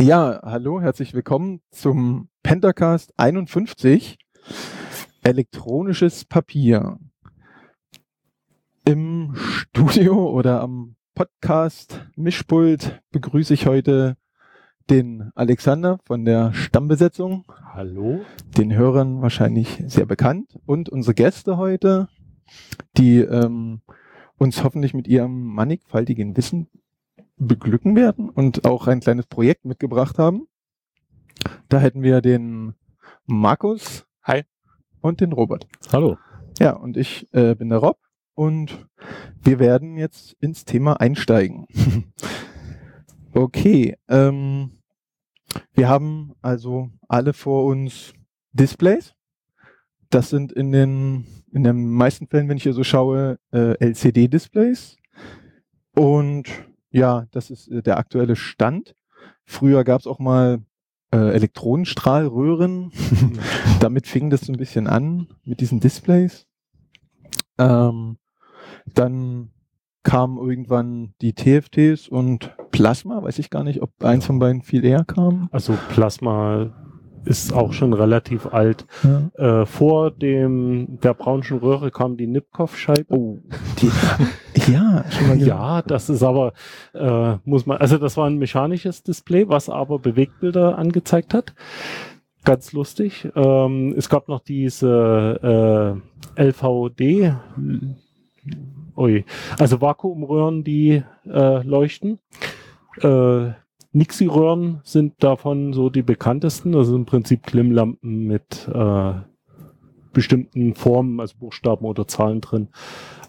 Ja, hallo, herzlich willkommen zum Pentacast 51. Elektronisches Papier. Im Studio oder am Podcast Mischpult begrüße ich heute den Alexander von der Stammbesetzung. Hallo. Den Hörern wahrscheinlich sehr bekannt. Und unsere Gäste heute, die ähm, uns hoffentlich mit ihrem mannigfaltigen Wissen beglücken werden und auch ein kleines Projekt mitgebracht haben. Da hätten wir den Markus. Hi. Und den Robert. Hallo. Ja, und ich äh, bin der Rob und wir werden jetzt ins Thema einsteigen. okay, ähm, wir haben also alle vor uns Displays. Das sind in den, in den meisten Fällen, wenn ich hier so schaue, äh, LCD-Displays. Und ja, das ist äh, der aktuelle Stand. Früher gab es auch mal äh, Elektronenstrahlröhren. Damit fing das so ein bisschen an mit diesen Displays. Ähm, dann kamen irgendwann die TFTs und Plasma, weiß ich gar nicht, ob eins von beiden viel eher kam. Also Plasma ist auch schon relativ alt. Ja. Äh, vor dem der braunschen Röhre kam die Nipkow-Scheibe. Oh, die, ja, ja, das ist aber äh, muss man, also das war ein mechanisches Display, was aber Bewegtbilder angezeigt hat. Ganz lustig. Ähm, es gab noch diese äh, LVD, ui, also Vakuumröhren, die äh, leuchten. Äh, Nixie-Röhren sind davon so die bekanntesten. Das sind im Prinzip Klimmlampen mit äh, bestimmten Formen, also Buchstaben oder Zahlen drin.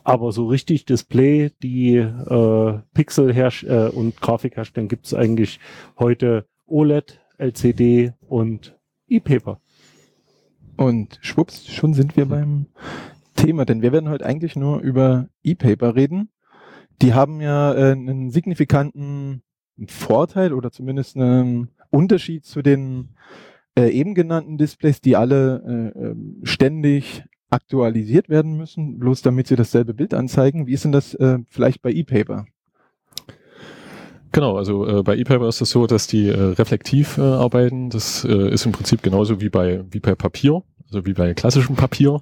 Aber so richtig Display, die äh, Pixel herst äh, und Grafik herstellen, gibt es eigentlich heute OLED, LCD und E-Paper. Und schwupps, schon sind wir beim Thema, denn wir werden heute eigentlich nur über E-Paper reden. Die haben ja äh, einen signifikanten Vorteil oder zumindest ein Unterschied zu den äh, eben genannten Displays, die alle äh, ähm, ständig aktualisiert werden müssen, bloß damit sie dasselbe Bild anzeigen. Wie ist denn das äh, vielleicht bei ePaper? Genau, also äh, bei ePaper ist es das so, dass die äh, reflektiv äh, arbeiten. Das äh, ist im Prinzip genauso wie bei, wie bei Papier, also wie bei klassischem Papier.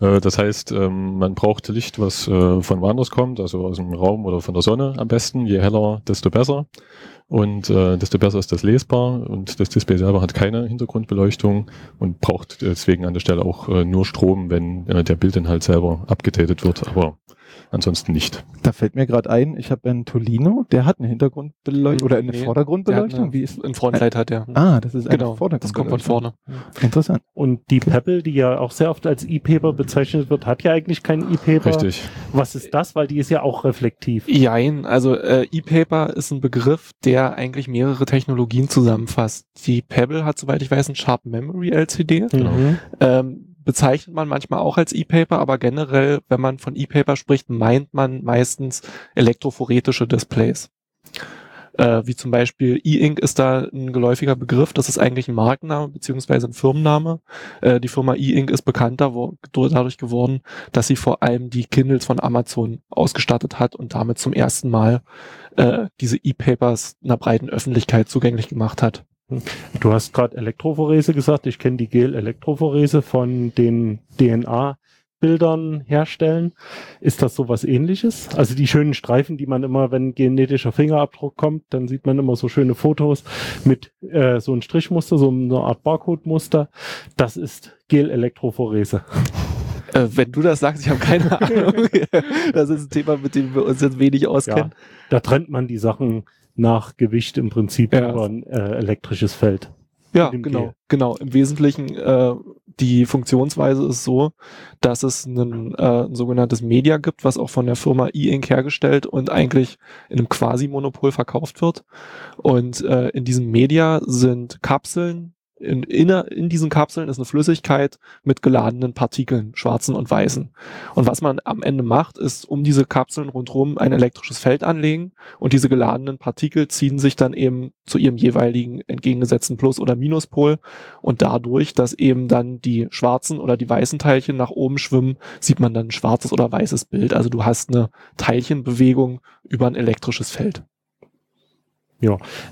Äh, das heißt, ähm, man braucht Licht, was äh, von woanders kommt, also aus dem Raum oder von der Sonne am besten. Je heller, desto besser. Und äh, desto besser ist das lesbar. Und das Display selber hat keine Hintergrundbeleuchtung und braucht deswegen an der Stelle auch nur Strom, wenn der Bildinhalt selber abgedatet wird. Aber ansonsten nicht. Da fällt mir gerade ein, ich habe einen Tolino, der hat eine Hintergrundbeleuchtung oder eine nee, Vordergrundbeleuchtung. Eine, Wie ist ein Frontlight hat der. Ah, das ist genau, Vordergrund. Das kommt von vorne. Interessant. Und die Pebble, die ja auch sehr oft als E-Paper bezeichnet wird, hat ja eigentlich kein E-Paper. Richtig. Was ist das? Weil die ist ja auch reflektiv. Jein, also äh, E-Paper ist ein Begriff, der eigentlich mehrere Technologien zusammenfasst. Die Pebble hat, soweit ich weiß, ein Sharp Memory LCD. Mhm. Ähm, bezeichnet man manchmal auch als E-Paper, aber generell, wenn man von E-Paper spricht, meint man meistens elektrophoretische Displays. Äh, wie zum Beispiel E-Ink ist da ein geläufiger Begriff. Das ist eigentlich ein Markenname beziehungsweise ein Firmenname. Äh, die Firma E-Ink ist bekannter wo, dadurch geworden, dass sie vor allem die Kindles von Amazon ausgestattet hat und damit zum ersten Mal äh, diese E-Papers einer breiten Öffentlichkeit zugänglich gemacht hat. Du hast gerade Elektrophorese gesagt. Ich kenne die Gel-Elektrophorese von den DNA Bildern herstellen. Ist das so was ähnliches? Also die schönen Streifen, die man immer, wenn genetischer Fingerabdruck kommt, dann sieht man immer so schöne Fotos mit äh, so ein Strichmuster, so eine Art Barcode-Muster. Das ist Gel-Elektrophorese. Äh, wenn du das sagst, ich habe keine Ahnung. das ist ein Thema, mit dem wir uns jetzt wenig auskennen. Ja, da trennt man die Sachen nach Gewicht im Prinzip ja. über ein äh, elektrisches Feld. Ja, genau, Gel. genau. Im Wesentlichen äh, die Funktionsweise ist so, dass es einen, äh, ein sogenanntes Media gibt, was auch von der Firma E-Ink hergestellt und eigentlich in einem Quasi-Monopol verkauft wird. Und äh, in diesem Media sind Kapseln, in, in, in diesen Kapseln ist eine Flüssigkeit mit geladenen Partikeln, schwarzen und weißen. Und was man am Ende macht, ist um diese Kapseln rundherum ein elektrisches Feld anlegen und diese geladenen Partikel ziehen sich dann eben zu ihrem jeweiligen entgegengesetzten Plus- oder Minuspol und dadurch, dass eben dann die schwarzen oder die weißen Teilchen nach oben schwimmen, sieht man dann ein schwarzes oder weißes Bild. Also du hast eine Teilchenbewegung über ein elektrisches Feld.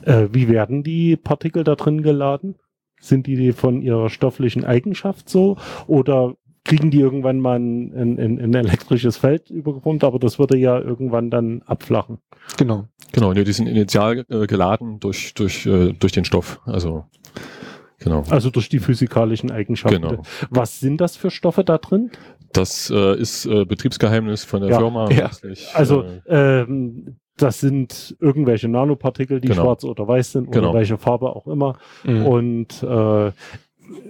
Äh, wie werden die Partikel da drin geladen? Sind die von ihrer stofflichen Eigenschaft so oder kriegen die irgendwann mal ein, ein, ein elektrisches Feld übergepumpt, aber das würde ja irgendwann dann abflachen. Genau. Genau, die sind initial äh, geladen durch, durch, äh, durch den Stoff. Also, genau. Also durch die physikalischen Eigenschaften. Genau. Was sind das für Stoffe da drin? Das äh, ist äh, Betriebsgeheimnis von der Ja, Firma. ja. Also äh, ähm, das sind irgendwelche Nanopartikel, die Genau. schwarz oder weiß sind Genau. oder welche Farbe auch immer. Mhm. Und äh,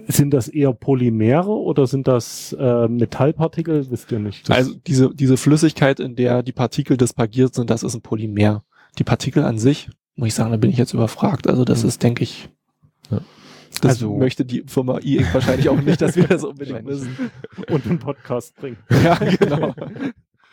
sind das eher Polymere oder sind das äh, Metallpartikel? Wisst ihr nicht. Das- Also diese, diese Flüssigkeit, in der die Partikel dispergiert sind, das ist ein Polymer. Die Partikel an sich, muss ich sagen, da bin ich jetzt überfragt. Also das Mhm. ist, denke ich, Ja. das Also- möchte die Firma E-Ink wahrscheinlich auch nicht, dass wir das unbedingt wissen. und einen Podcast bringen. Ja, genau.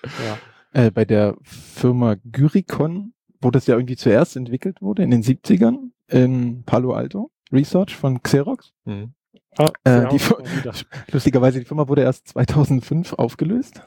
Ja. Äh, bei der Firma Gyricon, wo das ja irgendwie zuerst entwickelt wurde, in den 70ern, in Palo Alto, Research von Xerox. mh. Ah, Äh, die. Lustigerweise, die Firma wurde erst 2005 aufgelöst.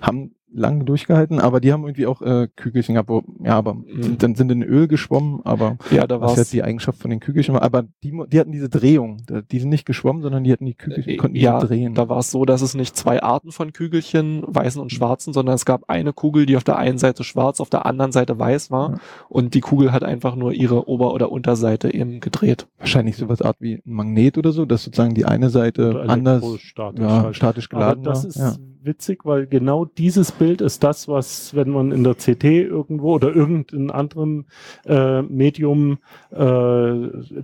Haben lange durchgehalten, aber die haben irgendwie auch äh, Kügelchen gehabt, wo, ja, aber Mhm. dann sind in Öl geschwommen, aber Ja, da war's. jetzt die Eigenschaft von den Kügelchen aber die, die hatten diese Drehung, die sind nicht geschwommen, sondern die hatten die Kügelchen, Äh, konnten ja, die drehen. Da war es so, dass es nicht zwei Arten von Kügelchen, weißen und schwarzen, sondern es gab eine Kugel, die auf der einen Seite schwarz, auf der anderen Seite weiß war. Ja. Und die Kugel hat einfach nur ihre Ober- oder Unterseite eben gedreht. Wahrscheinlich sowas Art wie ein Magnet oder so, dass sozusagen die eine Seite anders ja, halt. statisch Aber geladen das war. ist ja. Witzig, weil genau dieses Bild ist das, was, wenn man in der CT irgendwo oder irgendein anderem äh, Medium, äh,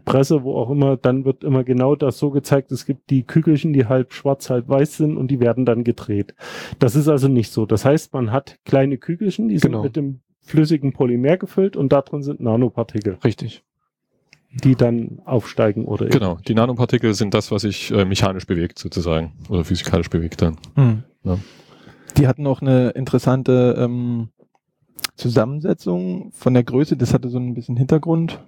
Presse, wo auch immer, dann wird immer genau das so gezeigt. Es gibt die Kügelchen, die halb schwarz, halb weiß sind und die werden dann gedreht. Das ist also nicht so. Das heißt, man hat kleine Kügelchen, die sind Genau. mit dem flüssigen Polymer gefüllt und da drin sind Nanopartikel, Richtig. Die dann aufsteigen oder Genau, die Nanopartikel sind das, was sich äh, mechanisch bewegt sozusagen oder physikalisch bewegt dann. Hm. Ja. Die hatten auch eine interessante ähm, Zusammensetzung von der Größe, das hatte so ein bisschen Hintergrund.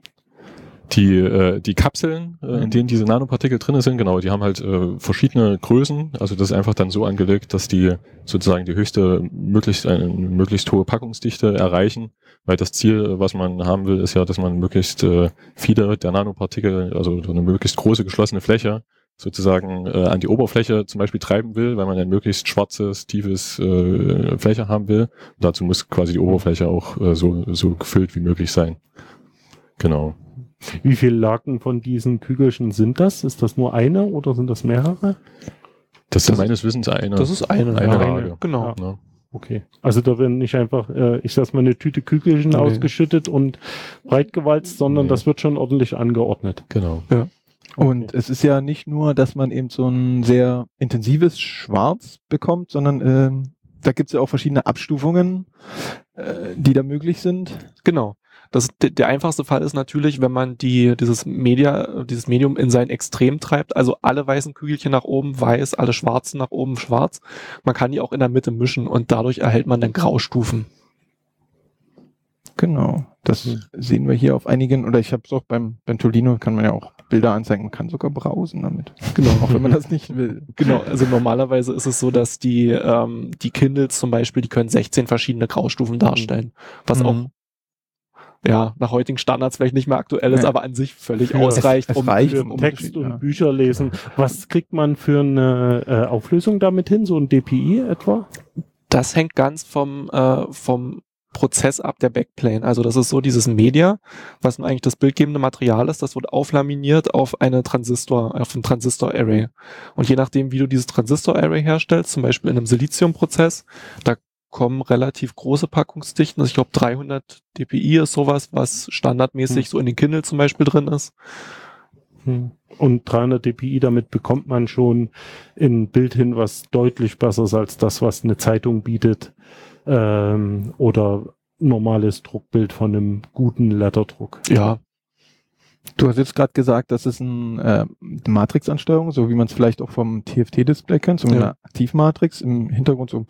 Die, äh, die Kapseln, äh, Mhm. in denen diese Nanopartikel drin sind, genau, die haben halt äh, verschiedene Größen. Also das ist einfach dann so angelegt, dass die sozusagen die höchste, möglichst eine möglichst hohe Packungsdichte erreichen. Weil das Ziel, äh, was man haben will, ist ja, dass man möglichst äh, viele der Nanopartikel, also so eine möglichst große geschlossene Fläche sozusagen äh, an die Oberfläche zum Beispiel treiben will, weil man ein möglichst schwarzes, tiefes äh, Fläche haben will. Und dazu muss quasi die Oberfläche auch äh, so, so gefüllt wie möglich sein. Genau. Wie viele Laken von diesen Kügelchen sind das? Ist das nur eine oder sind das mehrere? Das Das- meines Wissens eine. Das ist eine. Eine ja. Lage. Genau. Ja. Okay. Also da werden nicht einfach, äh, ich sag's mal, eine Tüte Kügelchen Nee. ausgeschüttet und breitgewalzt, sondern Nee. das wird schon ordentlich angeordnet. Genau. Und Okay. es ist ja nicht nur, dass man eben so ein sehr intensives Schwarz bekommt, sondern ähm, da gibt es ja auch verschiedene Abstufungen, äh, die da möglich sind. Genau. Das, der, einfachste Fall ist natürlich, wenn man die, dieses Media, dieses Medium in sein Extrem treibt, also alle weißen Kügelchen nach oben weiß, alle schwarzen nach oben schwarz. Man kann die auch in der Mitte mischen und dadurch erhält man dann Graustufen. Genau. Das Mhm. sehen wir hier auf einigen, oder ich habe es auch beim, beim Tolino, kann man ja auch Bilder anzeigen, man kann sogar brausen damit. Genau. Auch wenn man das nicht will. Genau, also normalerweise ist es so, dass die, ähm, die Kindles zum Beispiel, die können 16 verschiedene Graustufen darstellen, was auch Mhm. Ja nach heutigen Standards vielleicht nicht mehr aktuell ist, Nee. aber an sich völlig Ja, ausreicht, es um, reicht, Für um Text ja. und Bücher lesen. Was kriegt man für eine äh, Auflösung damit hin? So ein DPI etwa? Das hängt ganz vom, äh, vom Prozess ab der Backplane. Also das ist so dieses Media, was nun eigentlich das bildgebende Material ist, das wird auflaminiert auf eine Transistor, auf ein Transistor-Array. Und je nachdem, wie du dieses Transistor-Array herstellst, zum Beispiel in einem Silizium-Prozess, da kommen relativ große Packungsdichten. Also ich glaube 300 dpi ist sowas, was standardmäßig Hm. so in den Kindle zum Beispiel drin ist. Hm. Und 300 dpi, damit bekommt man schon ein Bild hin, was deutlich besser ist als das, was eine Zeitung bietet. Ähm, oder normales Druckbild von einem guten Letterdruck. Ja, Du hast jetzt gerade gesagt, das ist ein, äh, eine Matrixansteuerung, so wie man es vielleicht auch vom TFT-Display kennt, so Ja. eine Aktivmatrix, im Hintergrund so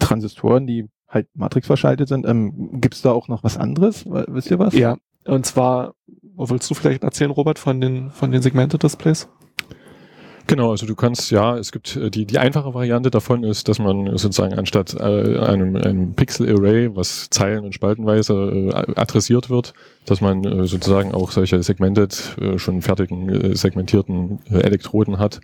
Transistoren, die halt Matrix verschaltet sind. Ähm, Gibt es da auch noch was anderes? Wisst ihr was? ja. Und zwar, willst du vielleicht erzählen, Robert, von den, von den Segmente-Displays? Genau, also du kannst, ja, es gibt äh, die, die einfache Variante davon ist, dass man sozusagen anstatt äh, einem, einem Pixel-Array, was zeilen- und spaltenweise äh, adressiert wird, dass man äh, sozusagen auch solche segmented, äh, schon fertigen, äh, segmentierten äh, Elektroden hat,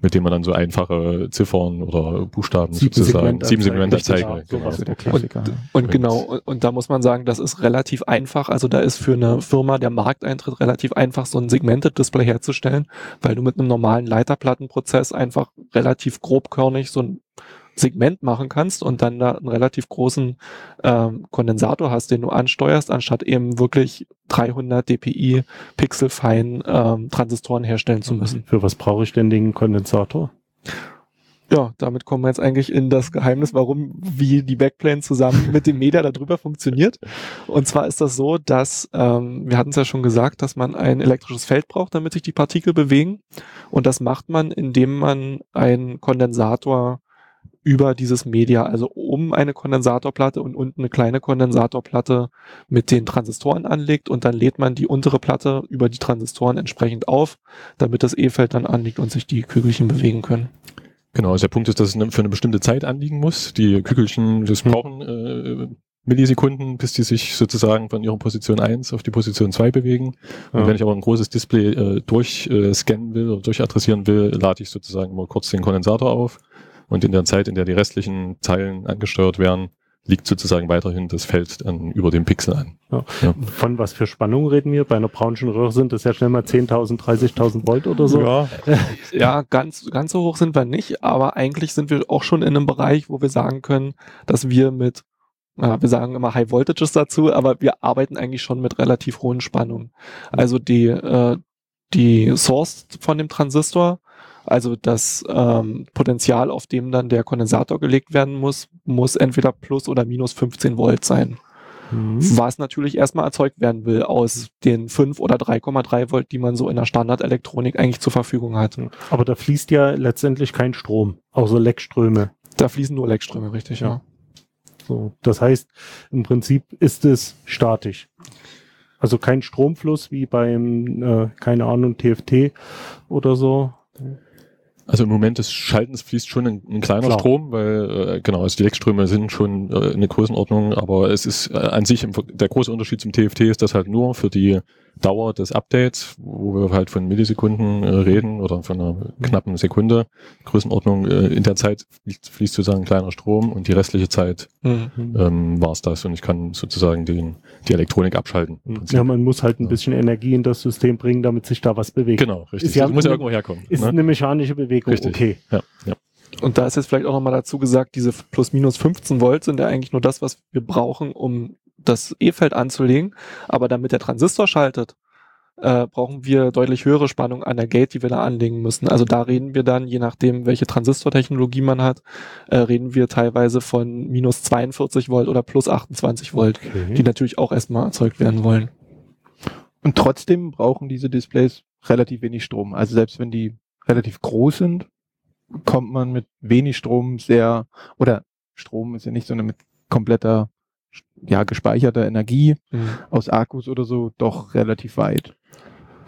mit denen man dann so einfache Ziffern oder Buchstaben sozusagen, sieben Segmentanzeige, Richtig, ja, genau. sowas. der Klassiker. Und Und- genau, und, und da muss man sagen, das ist relativ einfach. Also da ist für eine Firma der Markteintritt relativ einfach, so ein Segmented Display herzustellen, weil du mit einem normalen Leiterplattenprozess einfach relativ grobkörnig so ein Segment machen kannst und dann da einen relativ großen ähm, Kondensator hast, den du ansteuerst, anstatt eben wirklich 300 dpi pixelfein ähm, Transistoren herstellen zu müssen. Für was brauche ich denn den Kondensator? Ja, damit kommen wir jetzt eigentlich in das Geheimnis, warum, wie die Backplane zusammen mit dem Media darüber funktioniert. Und zwar ist das so, dass, ähm, wir hatten es ja schon gesagt, dass man ein elektrisches Feld braucht, damit sich die Partikel bewegen. Und das macht man, indem man einen Kondensator über dieses Media, also oben eine Kondensatorplatte und unten eine kleine Kondensatorplatte mit den Transistoren anlegt und dann lädt man die untere Platte über die Transistoren entsprechend auf, damit das E-Feld dann anliegt und sich die Kügelchen bewegen können. Genau, also der Punkt ist, dass es für eine bestimmte Zeit anliegen muss. Die Kügelchen, das brauchen äh, Millisekunden, bis die sich sozusagen von ihrer Position 1 auf die Position 2 bewegen. Und Ja. wenn ich aber ein großes Display äh, durchscannen äh, will oder durchadressieren will, lade ich sozusagen mal kurz den Kondensator auf. Und in der Zeit, in der die restlichen Zeilen angesteuert werden, liegt sozusagen weiterhin das Feld dann über dem Pixel an. Von was für Spannung reden wir? Bei einer braunschen Röhre sind das ja schnell mal 10.000, 30.000 Volt oder so. Ja, Ja, ganz, ganz so hoch sind wir nicht, aber eigentlich sind wir auch schon in einem Bereich, wo wir sagen können, dass wir mit, ja, wir sagen immer High Voltages dazu, aber wir arbeiten eigentlich schon mit relativ hohen Spannungen. Also die, äh, die Source von dem Transistor, also das ähm, Potenzial, auf dem dann der Kondensator gelegt werden muss, muss entweder plus oder minus 15 Volt sein. Mhm. Was natürlich erstmal erzeugt werden will aus den 5 oder 3,3 Volt, die man so in der Standardelektronik eigentlich zur Verfügung hat. Aber da fließt ja letztendlich kein Strom, außer Leckströme. Da fließen nur Leckströme, richtig, ja. So, das heißt, im Prinzip ist es statisch. Also kein Stromfluss wie beim, äh, keine Ahnung, TFT oder so. Also im Moment des Schaltens fließt schon ein, ein kleiner Klar. Strom, weil äh, genau, also die Leckströme sind schon äh, eine Größenordnung, aber es ist äh, an sich im, der große Unterschied zum TFT ist das halt nur für die Dauer des Updates, wo wir halt von Millisekunden äh, reden oder von einer knappen Sekunde Größenordnung. Äh, in der Zeit fließt, fließt sozusagen ein kleiner Strom und die restliche Zeit Mhm. ähm, war es das und ich kann sozusagen den, die Elektronik abschalten. Prinzip. Ja, man muss halt ein Ja. bisschen Energie in das System bringen, damit sich da was bewegt. Genau, richtig. Ist ja das muss ja irgendwo herkommen. Ist ne? eine mechanische Bewegung, Richtig. okay. Ja, ja. Und da ist jetzt vielleicht auch nochmal dazu gesagt, diese plus minus 15 Volt sind ja eigentlich nur das, was wir brauchen, um das E-Feld anzulegen. Aber damit der Transistor schaltet, äh, brauchen wir deutlich höhere Spannung an der Gate, die wir da anlegen müssen. Also da reden wir dann, je nachdem, welche Transistortechnologie man hat, äh, reden wir teilweise von minus 42 Volt oder plus 28 Volt, die natürlich auch erstmal erzeugt werden wollen. Und trotzdem brauchen diese Displays relativ wenig Strom. Also selbst wenn die relativ groß sind, kommt man mit wenig Strom sehr, oder Strom ist ja nicht so eine mit kompletter, ja, gespeicherter Energie aus Akkus oder so, doch relativ weit.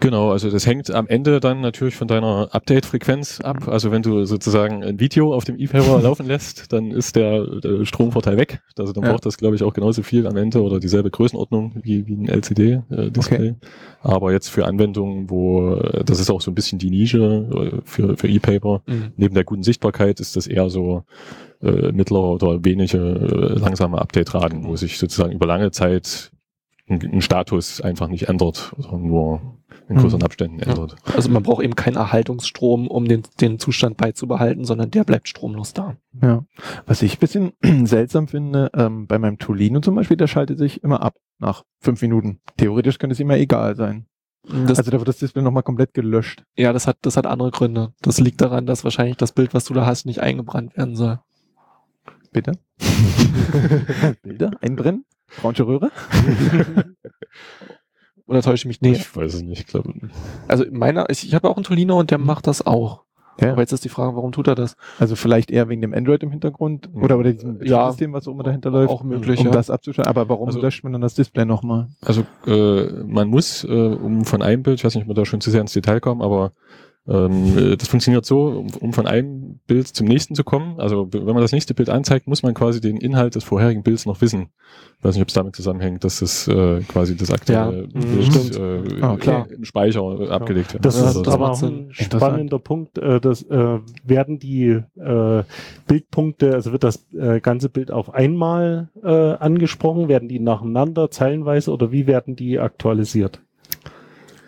Genau, also das hängt am Ende dann natürlich von deiner Update-Frequenz ab. Also wenn du sozusagen ein Video auf dem E-Paper laufen lässt, dann ist der, der Stromvorteil weg. Also dann Ja. braucht das, glaube ich, auch genauso viel am Ende oder dieselbe Größenordnung wie, wie ein LCD-Display. Aber jetzt für Anwendungen, wo äh, das ist auch so ein bisschen die Nische äh, für, für E-Paper. Mhm. Neben der guten Sichtbarkeit ist das eher so äh, mittlere oder wenige äh, langsame Update-Raten, wo sich sozusagen über lange Zeit ein, Status einfach nicht ändert, sondern nur in größeren Mhm. Abständen ändert. Also man braucht eben keinen Erhaltungsstrom, um den, den Zustand beizubehalten, sondern der bleibt stromlos da. Ja. Was ich ein bisschen seltsam finde, ähm, bei meinem Tolino zum Beispiel, der schaltet sich immer ab nach fünf Minuten. Theoretisch könnte es immer egal sein. Das, also da wird das Display nochmal komplett gelöscht. ja, das hat, das hat andere Gründe. Das liegt daran, dass wahrscheinlich das Bild, was du da hast, nicht eingebrannt werden soll. Bitte? Bilder? Einbrennen? Braunche Röhre? Oder täusche ich mich? Nee. Ich weiß es nicht, ich glaube. Also meiner, ich, ich habe auch einen Tolino und der macht das auch. Ja. Aber jetzt ist die Frage, warum tut er das? Also vielleicht eher wegen dem Android im Hintergrund oder, oder diesem Ja. System, was auch immer dahinter läuft, Auch möglich, um ja. das abzuschalten. Aber warum Also- löscht man dann das Display nochmal? Also äh, man muss, äh, um von einem Bild, ich weiß nicht, ob wir da schon zu sehr ins Detail kommen, aber das funktioniert so, um, um von einem Bild zum nächsten zu kommen. Also wenn man das nächste Bild anzeigt, muss man quasi den Inhalt des vorherigen Bilds noch wissen. Ich weiß nicht, ob es damit zusammenhängt, dass das äh, quasi das aktuelle Ja, Bild stimmt. äh, Ah, klar. im Speicher äh, abgelegt wird. Das Ja, ist Also das aber auch ein spannender Punkt. Äh, das, äh, werden die äh, Bildpunkte, also wird das äh, ganze Bild auf einmal äh, angesprochen? Werden die nacheinander, zeilenweise oder wie werden die aktualisiert?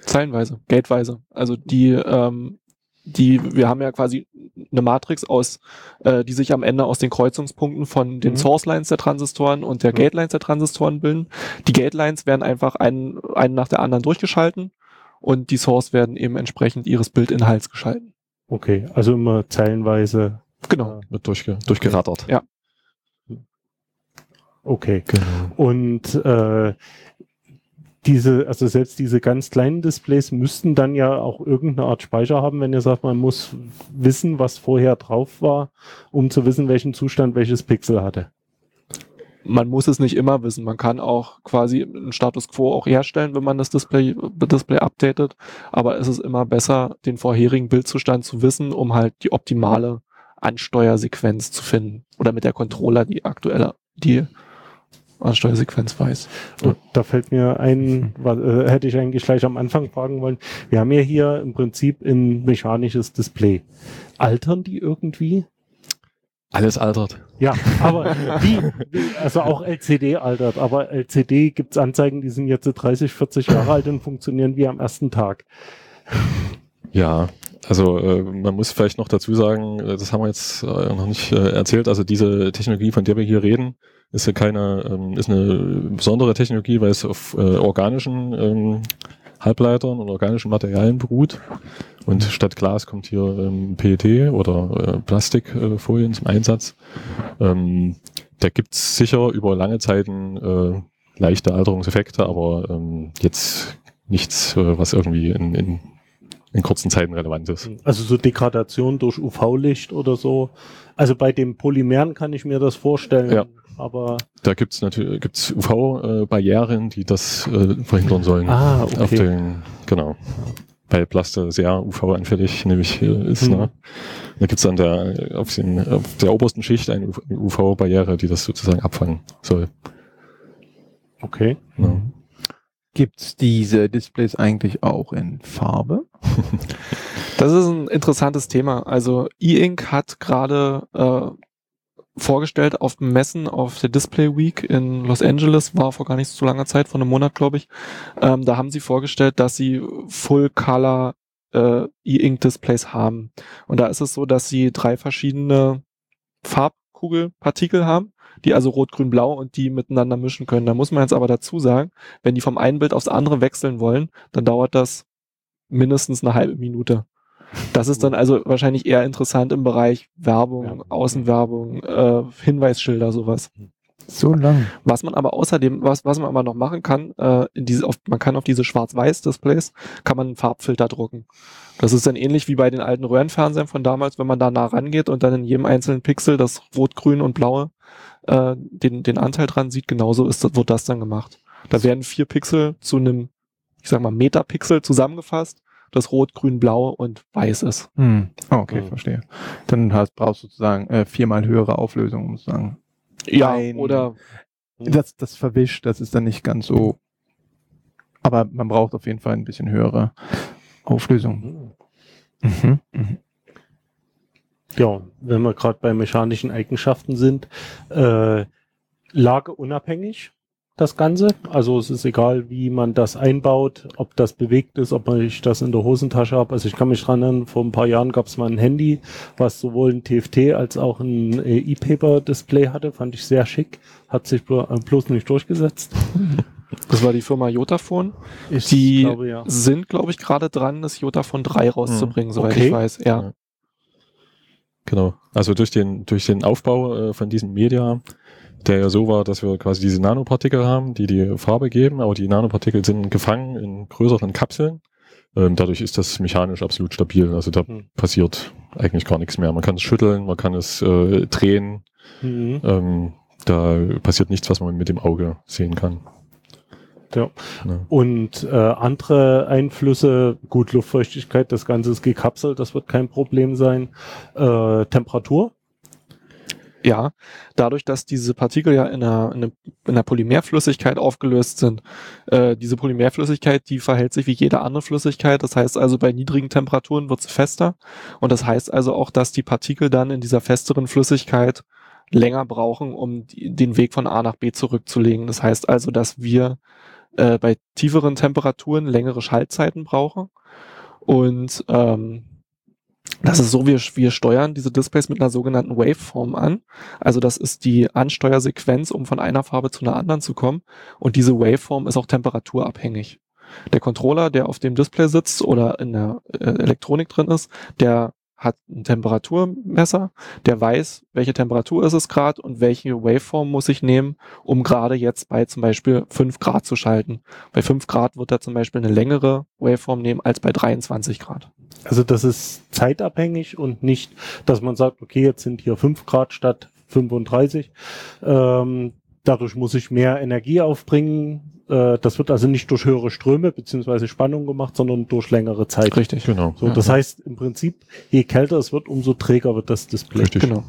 Zeilenweise, gateweise. Also die, ähm, die, wir haben ja quasi eine Matrix aus, äh, die sich am Ende aus den Kreuzungspunkten von den Mhm. Source Lines der Transistoren und der Mhm. Gate Lines der Transistoren bilden. Die Gate Lines werden einfach einen, einen nach der anderen durchgeschalten und die Source werden eben entsprechend ihres Bildinhalts geschalten. Okay, also immer zeilenweise. Genau. Wird durchge durchgerattert. Ja. Okay. Genau. Und äh, diese, also selbst diese ganz kleinen Displays müssten dann ja auch irgendeine Art Speicher haben, wenn ihr sagt, man muss wissen, was vorher drauf war, um zu wissen, welchen Zustand welches Pixel hatte. Man muss es nicht immer wissen. Man kann auch quasi einen Status Quo auch herstellen, wenn man das Display, Display updatet. Aber es ist immer besser, den vorherigen Bildzustand zu wissen, um halt die optimale Ansteuersequenz zu finden. Oder mit der Controller die aktuelle, die Ansteuersequenz weiß. Und da fällt mir ein, was, äh, hätte ich eigentlich gleich am Anfang fragen wollen. Wir haben ja hier im Prinzip ein mechanisches Display. Altern die irgendwie? Alles altert. Ja, aber wie, also auch LCD altert, aber LCD gibt's Anzeigen, die sind jetzt 30, 40 Jahre alt und funktionieren wie am ersten Tag. Ja, also äh, man muss vielleicht noch dazu sagen, äh, das haben wir jetzt äh, noch nicht äh, erzählt, also diese Technologie, von der wir hier reden, ist ja keine, ähm, ist eine besondere Technologie, weil es auf äh, organischen ähm, Halbleitern und organischen Materialien beruht. Und statt Glas kommt hier ähm, PET oder äh, Plastikfolien zum Einsatz. Ähm, da gibt's sicher über lange Zeiten äh, leichte Alterungseffekte, aber ähm, jetzt nichts, äh, was irgendwie in, in, in kurzen Zeiten relevant ist. Also so Degradation durch UV-Licht oder so. Also bei den Polymeren kann ich mir das vorstellen. Ja. Aber Da gibt's natürlich gibt's UV-Barrieren, die das äh, verhindern sollen. ah, Auf okay. den, genau. Weil Plaste sehr UV-anfällig nämlich äh, ist. Mhm. Ne? Da gibt's an der, auf, den, auf der obersten Schicht eine UV-Barriere, die das sozusagen abfangen soll. Okay. Ja. Gibt's diese Displays eigentlich auch in Farbe? Das ist ein interessantes Thema. Also E-Ink hat gerade äh, vorgestellt auf dem Messen auf der Display Week in Los Angeles, war vor gar nicht so langer Zeit, vor einem Monat, glaube ich. Ähm, da haben sie vorgestellt, dass sie Full-Color äh, E-Ink-Displays haben. Und da ist es so, dass sie drei verschiedene Farbkugelpartikel haben, die also rot, grün, blau und die miteinander mischen können. Da muss man jetzt aber dazu sagen, wenn die vom einen Bild aufs andere wechseln wollen, dann dauert das mindestens eine halbe Minute. Das ist dann also wahrscheinlich eher interessant im Bereich Werbung, Ja. Außenwerbung, äh, Hinweisschilder, sowas. So lang. Was man aber außerdem, was, was man aber noch machen kann, äh, in diese, auf, man kann auf diese Schwarz-Weiß-Displays, kann man einen Farbfilter drucken. Das ist dann ähnlich wie bei den alten Röhrenfernsehern von damals, wenn man da nah rangeht und dann in jedem einzelnen Pixel das Rot, Grün und Blaue äh, den, den Anteil dran sieht, genauso ist, wird das dann gemacht. Da werden vier Pixel zu einem, ich sag mal, Metapixel zusammengefasst, das Rot, Grün, Blau und Weiß ist. Hm. Ah, okay, Hm. verstehe. Dann hast, brauchst du sozusagen äh, viermal höhere Auflösung, muss ich sagen. Ja, Ein- oder Das, das verwischt, das ist dann nicht ganz so. Aber man braucht auf jeden Fall ein bisschen höhere Auflösung. Mhm. Mhm. Ja, wenn wir gerade bei mechanischen Eigenschaften sind, äh, lageunabhängig das Ganze. Also es ist egal, wie man das einbaut, ob das bewegt ist, ob ich das in der Hosentasche habe. Also ich kann mich dran erinnern, vor ein paar Jahren gab es mal ein Handy, was sowohl ein TFT als auch ein äh, E-Paper-Display hatte. Fand ich sehr schick. Hat sich äh, bloß nicht durchgesetzt. das war die Firma Jotaphone. Ich Die glaube, ja. sind, glaube ich, gerade dran, das Jotaphone 3 rauszubringen, soweit Okay. ich weiß. Ja. Ja. Genau. Also durch den, durch den Aufbau äh, von diesem Media, der ja so war, dass wir quasi diese Nanopartikel haben, die die Farbe geben, aber die Nanopartikel sind gefangen in größeren Kapseln. Ähm, dadurch ist das mechanisch absolut stabil. Also da Hm. passiert eigentlich gar nichts mehr. Man kann es schütteln, man kann es äh, drehen. Mhm. Ähm, da passiert nichts, was man mit dem Auge sehen kann. Ja. Ja. Und äh, andere Einflüsse, gut, Luftfeuchtigkeit, das Ganze ist gekapselt, das wird kein Problem sein. Äh, Temperatur, Ja, dadurch, dass diese Partikel ja in einer, in einer, in einer Polymerflüssigkeit aufgelöst sind, äh, diese Polymerflüssigkeit, die verhält sich wie jede andere Flüssigkeit. Das heißt also, bei niedrigen Temperaturen wird sie fester. Und das heißt also auch, dass die Partikel dann in dieser festeren Flüssigkeit länger brauchen, um die, den Weg von A nach B zurückzulegen. Das heißt also, dass wir äh, bei tieferen Temperaturen längere Schaltzeiten brauchen. Und ähm, das ist so, wir, wir steuern diese Displays mit einer sogenannten Waveform an. Also das ist die Ansteuersequenz, um von einer Farbe zu einer anderen zu kommen. Und diese Waveform ist auch temperaturabhängig. Der Controller, der auf dem Display sitzt oder in der äh, Elektronik drin ist, der hat ein Temperaturmesser, der weiß, welche Temperatur ist es gerade und welche Waveform muss ich nehmen, um gerade jetzt bei zum Beispiel 5 Grad zu schalten. Bei 5 Grad wird er zum Beispiel eine längere Waveform nehmen als bei 23 Grad. Also das ist zeitabhängig und nicht, dass man sagt, okay, jetzt sind hier 5 Grad statt 35. Ähm, dadurch muss ich mehr Energie aufbringen. Äh, das wird also nicht durch höhere Ströme beziehungsweise Spannung gemacht, sondern durch längere Zeit. Richtig. Genau. So, das heißt im Prinzip, je kälter es wird, umso träger wird das Display. Richtig. Genau.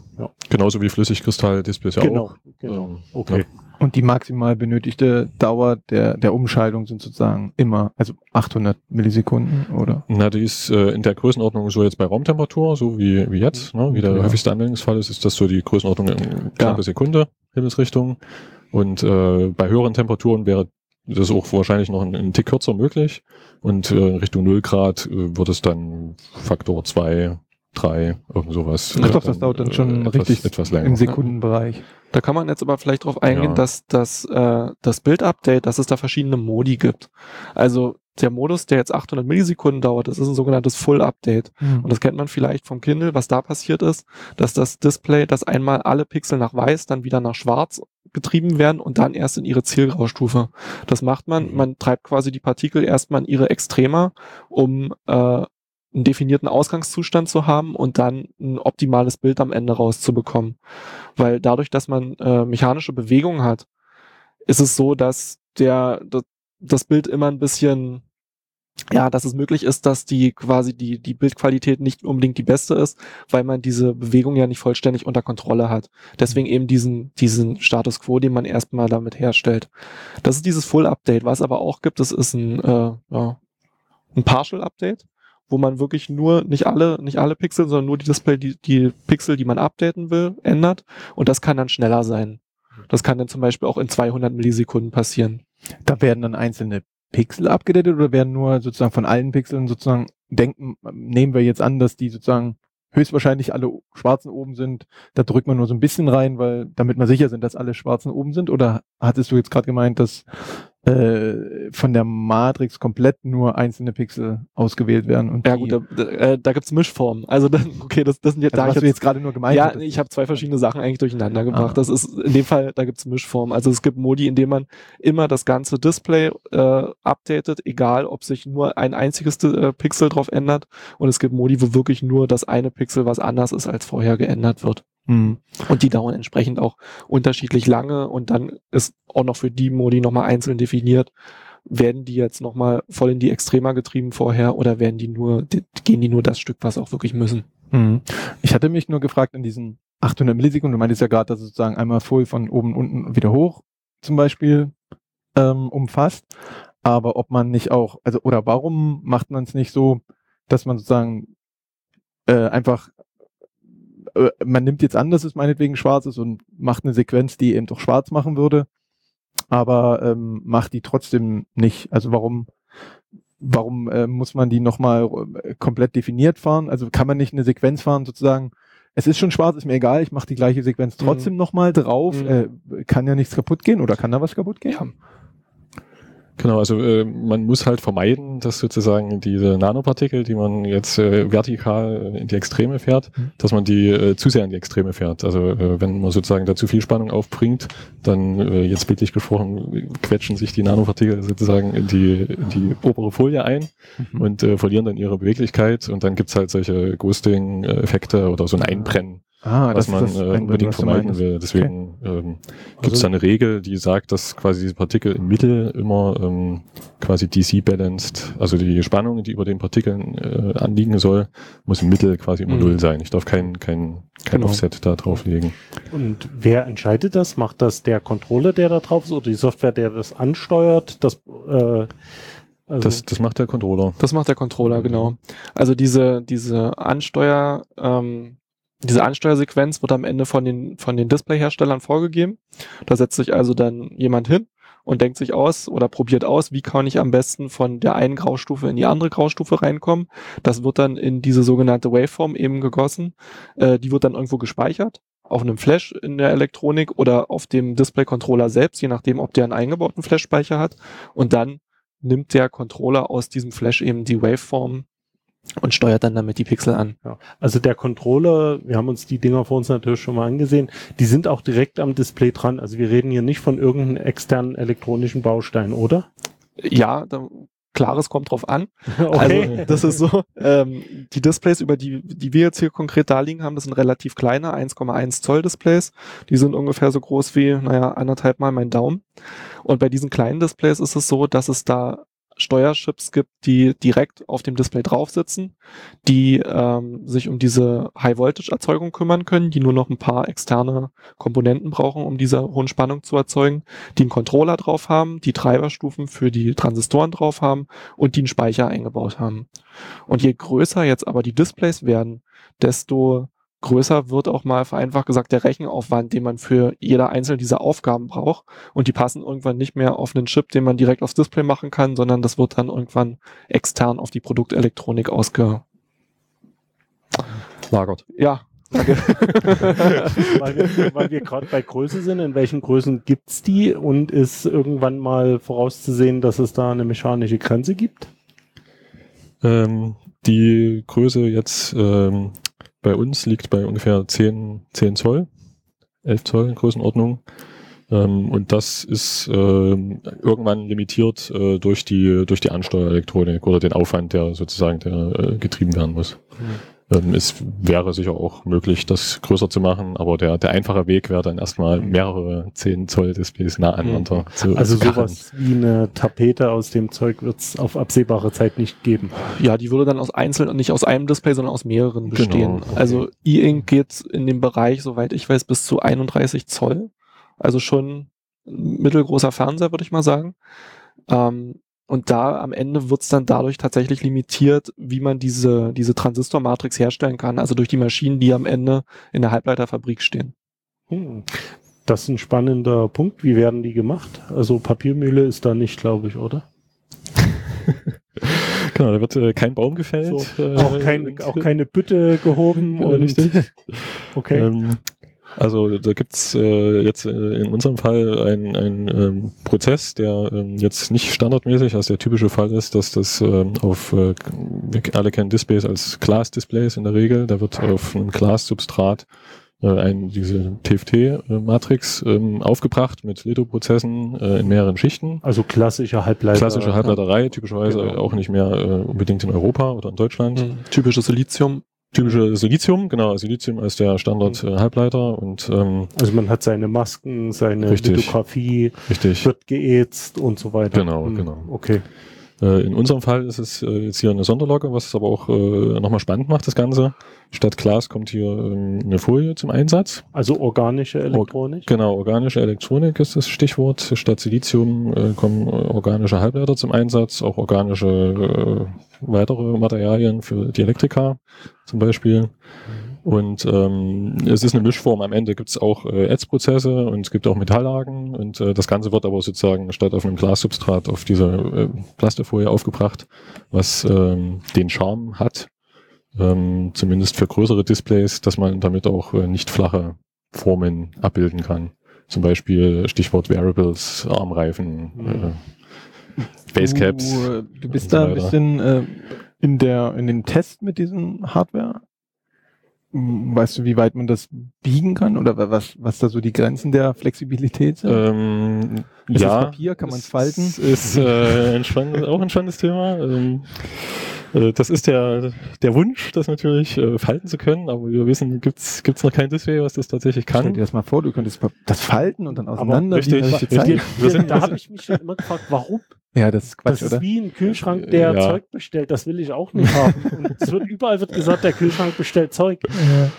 Genauso wie Flüssigkristall-Displays ja Genau, auch. genau. Ähm, Okay. Und die maximal benötigte Dauer der, der Umschaltung sind sozusagen immer, also 800 Millisekunden oder? Na, die ist äh, in der Größenordnung so jetzt bei Raumtemperatur, so wie, wie jetzt, ne? wie der Ja. häufigste Anwendungsfall ist, ist das so die Größenordnung in knappe Sekunde, Himmelsrichtung. Und äh, bei höheren Temperaturen wäre das auch wahrscheinlich noch ein, ein Tick kürzer möglich. Und äh, in Richtung 0 Grad äh, wird es dann Faktor 2, 3, irgend sowas. Ach äh, doch, das dauert dann schon etwas, richtig etwas länger. im Sekundenbereich. Da kann man jetzt aber vielleicht drauf eingehen, Ja. dass, dass äh, das Bildupdate, dass es da verschiedene Modi gibt. Also der Modus, der jetzt 800 Millisekunden dauert, das ist ein sogenanntes Full Update. Und das kennt man vielleicht vom Kindle, was da passiert ist, dass das Display, dass einmal alle Pixel nach weiß, dann wieder nach schwarz getrieben werden und dann erst in ihre Zielgraustufe. Das macht man, Mhm. man treibt quasi die Partikel erstmal in ihre Extrema, um äh, einen definierten Ausgangszustand zu haben und dann ein optimales Bild am Ende rauszubekommen. Weil dadurch, dass man äh, mechanische Bewegung hat, ist es so, dass der, das, das Bild immer ein bisschen ja, dass es möglich ist, dass die quasi die, die Bildqualität nicht unbedingt die beste ist, weil man diese Bewegung ja nicht vollständig unter Kontrolle hat. Deswegen eben diesen, diesen Status quo, den man erstmal damit herstellt. Das ist dieses Full Update. Was aber auch gibt, das ist ein, äh, ja, ein Partial Update, wo man wirklich nur, nicht alle, nicht alle Pixel, sondern nur die Display, die, die Pixel, die man updaten will, ändert. Und das kann dann schneller sein. Das kann dann zum Beispiel auch in 200 Millisekunden passieren. Da werden dann einzelne Pixel abgedatet oder werden nur sozusagen von allen Pixeln sozusagen denken, nehmen wir jetzt an, dass die sozusagen höchstwahrscheinlich alle schwarzen oben sind, da drückt man nur so ein bisschen rein, weil damit wir sicher sind, dass alle schwarzen oben sind? Oder hattest du jetzt gerade gemeint, dass äh, von der Matrix komplett nur einzelne Pixel ausgewählt werden? Und Ja gut, da, da, äh, da gibt's Mischformen. Also dann, okay, das, das sind jetzt, also da was ich du jetzt gerade nur gemeint ja, ich habe zwei verschiedene Sachen eigentlich durcheinander gebracht. Ah. Das ist in dem Fall, da gibt's Mischformen. Also es gibt Modi, in denen man immer das ganze Display äh, updatet, egal ob sich nur ein einziges äh, Pixel drauf ändert. Und es gibt Modi, wo wirklich nur das eine Pixel, was anders ist als vorher, geändert wird. Hm. Und die dauern entsprechend auch unterschiedlich lange und dann ist auch noch für die Modi nochmal einzeln definiert. Werden die jetzt nochmal voll in die Extrema getrieben vorher oder werden die nur, gehen die nur das Stück, was auch wirklich müssen? Hm. Ich hatte mich nur gefragt in diesen 800 Millisekunden, du meintest ja gerade, dass es sozusagen einmal voll von oben unten wieder hoch zum Beispiel ähm, umfasst, aber ob man nicht auch, also oder warum macht man es nicht so, dass man sozusagen äh, einfach äh, man nimmt jetzt an, dass es meinetwegen schwarz ist und macht eine Sequenz, die eben doch schwarz machen würde, aber ähm, macht die trotzdem nicht. Also warum warum äh, muss man die nochmal äh, komplett definiert fahren? Also kann man nicht eine Sequenz fahren, sozusagen, es ist schon schwarz, ist mir egal, ich mache die gleiche Sequenz Mhm. trotzdem nochmal drauf. Mhm. Äh, kann ja nichts kaputt gehen oder kann da was kaputt gehen? Ja. Genau, also äh, man muss halt vermeiden, dass sozusagen diese Nanopartikel, die man jetzt äh, vertikal in die Extreme fährt, Mhm. dass man die äh, zu sehr in die Extreme fährt. Also äh, wenn man sozusagen da zu viel Spannung aufbringt, dann äh, jetzt bildlich gesprochen, quetschen sich die Nanopartikel sozusagen in die, in die obere Folie ein Mhm. und äh, verlieren dann ihre Beweglichkeit und dann gibt's halt solche Ghosting-Effekte oder so ein Einbrennen. Ah, was das man ist das äh, unbedingt was vermeiden will. Deswegen ähm, gibt es Also- da eine Regel, die sagt, dass quasi diese Partikel im Mittel immer ähm, quasi DC-balanced, also die Spannung, die über den Partikeln äh, anliegen soll, muss im Mittel quasi immer Mhm. null sein. Ich darf kein, kein, kein Genau. Offset da drauflegen. Und wer entscheidet das? Macht das der Controller, der da drauf ist, oder die Software, der das ansteuert? Das, äh, also, Das, das macht der Controller. Das macht der Controller, genau. Also diese, diese Ansteuer, ähm, diese Ansteuersequenz wird am Ende von den, von den Displayherstellern vorgegeben. Da setzt sich also dann jemand hin und denkt sich aus oder probiert aus, wie kann ich am besten von der einen Graustufe in die andere Graustufe reinkommen. Das wird dann in diese sogenannte Waveform eben gegossen. Äh, die wird dann irgendwo gespeichert auf einem Flash in der Elektronik oder auf dem Display-Controller selbst, je nachdem, ob der einen eingebauten Flash-Speicher hat. Und dann nimmt der Controller aus diesem Flash eben die Waveform und steuert dann damit die Pixel an. ja. also der Controller, wir haben uns die Dinger vor uns natürlich schon mal angesehen, die sind auch direkt am Display dran. Also wir reden hier nicht von irgendeinem externen elektronischen Baustein, oder? Ja, da, klares kommt drauf an. Okay. Also das ist so, ähm, die Displays, über die, die wir jetzt hier konkret da liegen haben, das sind relativ kleine, 1,1 Zoll Displays. Die sind ungefähr so groß wie, naja, anderthalb Mal mein Daumen. Und bei diesen kleinen Displays ist es so, dass es da Steuerchips gibt, die direkt auf dem Display drauf sitzen, die ähm, sich um diese High-Voltage-Erzeugung kümmern können, die nur noch ein paar externe Komponenten brauchen, um diese hohen Spannung zu erzeugen, die einen Controller drauf haben, die Treiberstufen für die Transistoren drauf haben und die einen Speicher eingebaut haben. Und je größer jetzt aber die Displays werden, desto größer wird auch mal vereinfacht gesagt der Rechenaufwand, den man für jeder einzelne dieser Aufgaben braucht. Und die passen irgendwann nicht mehr auf einen Chip, den man direkt aufs Display machen kann, sondern das wird dann irgendwann extern auf die Produktelektronik ausge... Lagert. Ja, danke. weil wir, wir gerade bei Größe sind, in welchen Größen gibt's die und ist irgendwann mal vorauszusehen, dass es da eine mechanische Grenze gibt? Ähm, die Größe jetzt ähm, bei uns liegt bei ungefähr 10, 10 Zoll, 11 Zoll in Größenordnung. Ähm, und das ist ähm, irgendwann limitiert äh, durch die durch die Ansteuerelektronik oder den Aufwand, der sozusagen der äh, getrieben werden muss. Ähm, es wäre sicher auch möglich, das größer zu machen, aber der, der einfache Weg wäre dann erstmal mehrere 10 Zoll Displays nah aneinander zu Also zu sowas wie eine Tapete aus dem Zeug wird's auf absehbare Zeit nicht geben. Ja, die würde dann aus einzelnen, nicht aus einem Display, sondern aus mehreren Genau, bestehen. okay. Also E-Ink geht in dem Bereich, soweit ich weiß, bis zu 31 Zoll. Also schon ein mittelgroßer Fernseher, würde ich mal sagen. Ähm, und da am Ende wird's dann dadurch tatsächlich limitiert, wie man diese, diese Transistormatrix herstellen kann. Also durch die Maschinen, die am Ende in der Halbleiterfabrik stehen. Hm. Das ist ein spannender Punkt. Wie werden die gemacht? Also Papiermühle ist da nicht, glaube ich, oder? Genau, da wird äh, kein Baum gefällt. So, äh, auch, kein, und- auch keine Bütte gehoben. Ja, und, richtig. Okay. Ähm, also da gibt's äh, jetzt äh, in unserem Fall einen ein, ähm, Prozess, der ähm, jetzt nicht standardmäßig, also der typische Fall ist, dass das ähm, auf, äh, wir alle kennen Displays als Glas-Displays in der Regel, da wird auf einem Glassubstrat äh, ein, diese TFT-Matrix ähm, aufgebracht mit Lithoprozessen äh, in mehreren Schichten. also klassische Halbleiter. Klassische Halbleiterei, typischerweise Genau. auch nicht mehr äh, unbedingt in Europa oder in Deutschland. Mhm. Typisches Silizium. Typische Silizium, genau, Silizium als der Standard-Halbleiter und ähm, Also man hat seine Masken, seine Richtig. Lithografie, richtig. wird geätzt und so weiter. Genau, Hm, genau. Okay. Äh, in unserem Fall ist es äh, jetzt hier eine Sonderlocke, was es aber auch äh, nochmal spannend macht, das Ganze. Statt Glas kommt hier ähm, eine Folie zum Einsatz. Also organische Elektronik. Genau, organische Elektronik ist das Stichwort. Statt Silizium kommen organische Halbleiter zum Einsatz, auch organische weitere Materialien für die Elektriker zum Beispiel. Und ähm, es ist eine Mischform. Am Ende gibt es auch äh, Ätzprozesse und es gibt auch Metalllagen und äh, das Ganze wird aber sozusagen statt auf einem Glassubstrat auf dieser äh, Plastifolie aufgebracht, was ähm, den Charme hat, ähm, zumindest für größere Displays, dass man damit auch äh, nicht flache Formen abbilden kann. Zum Beispiel Stichwort Variables, Armreifen, äh, Basecaps. Du, äh, du bist so da ein bisschen äh, in der in dem Test mit diesen Hardware. Weißt du, wie weit man das biegen kann oder wa- was was da so die Grenzen der Flexibilität sind? Ähm, Ist ja, es Papier? Kann man's falten? Ist äh, ein spannendes, auch ein spannendes Thema. Ähm, Äh, Das ist der, der Wunsch, das natürlich äh, falten zu können, aber wir wissen, gibt's gibt's noch kein Display, was das tatsächlich Stell kann. dir das mal vor, du könntest das falten und dann auseinander. richtig, die- richtig. zeigen. Wir sind- da habe ich mich schon immer gefragt, warum? Ja, das ist Quatsch, das ist oder? wie ein Kühlschrank, der Ja. Zeug bestellt. Das will ich auch nicht haben. Und es wird überall wird gesagt, der Kühlschrank bestellt Zeug. Ja,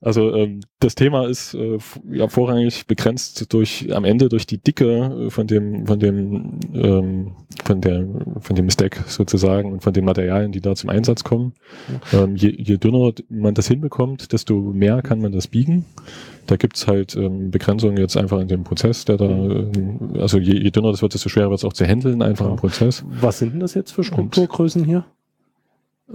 also ähm, das Thema ist äh, ja vorrangig begrenzt durch am Ende durch die Dicke äh, von dem von dem ähm, von der von dem Stack sozusagen und von den Materialien, die da zum Einsatz kommen. Ähm, je, je dünner man das hinbekommt, desto mehr kann man das biegen. Da gibt's halt ähm, Begrenzungen jetzt einfach in dem Prozess, der da ähm, also je, je dünner das wird, desto schwerer wird es auch zu handeln einfach im Ja. Prozess. Was sind denn das jetzt für Strukturgrößen hier?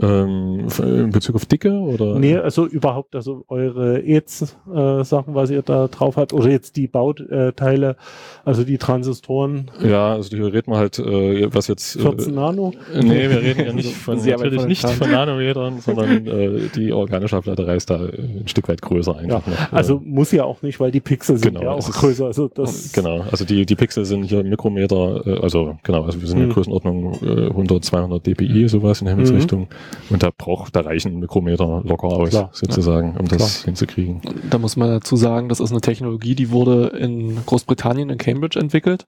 Ähm, f- in Bezug auf Dicke oder Nee, also überhaupt, also eure ETS-Sachen, was ihr da drauf habt, oder jetzt die Bauteile, also die Transistoren, ja, also hier reden wir halt, äh, was jetzt äh, 14 Nano. Nee, wir reden ja nicht von, Sehr weit natürlich von nicht von Nanometern, sondern äh, die organische Ableiterei ist da äh, ein Stück weit größer einfach. noch. Also muss ja auch nicht, weil die Pixel sind Genau, ja auch größer. Also das Genau, also die, die Pixel sind hier Mikrometer, äh, also genau, also wir sind in Mhm. der Größenordnung äh, 100, 200 dpi, sowas in der Himmelsrichtung. Und da braucht, da reichen Mikrometer locker aus, Klar, sozusagen, um das Klar. hinzukriegen. Da muss man dazu sagen, das ist eine Technologie, die wurde in Großbritannien, in Cambridge entwickelt.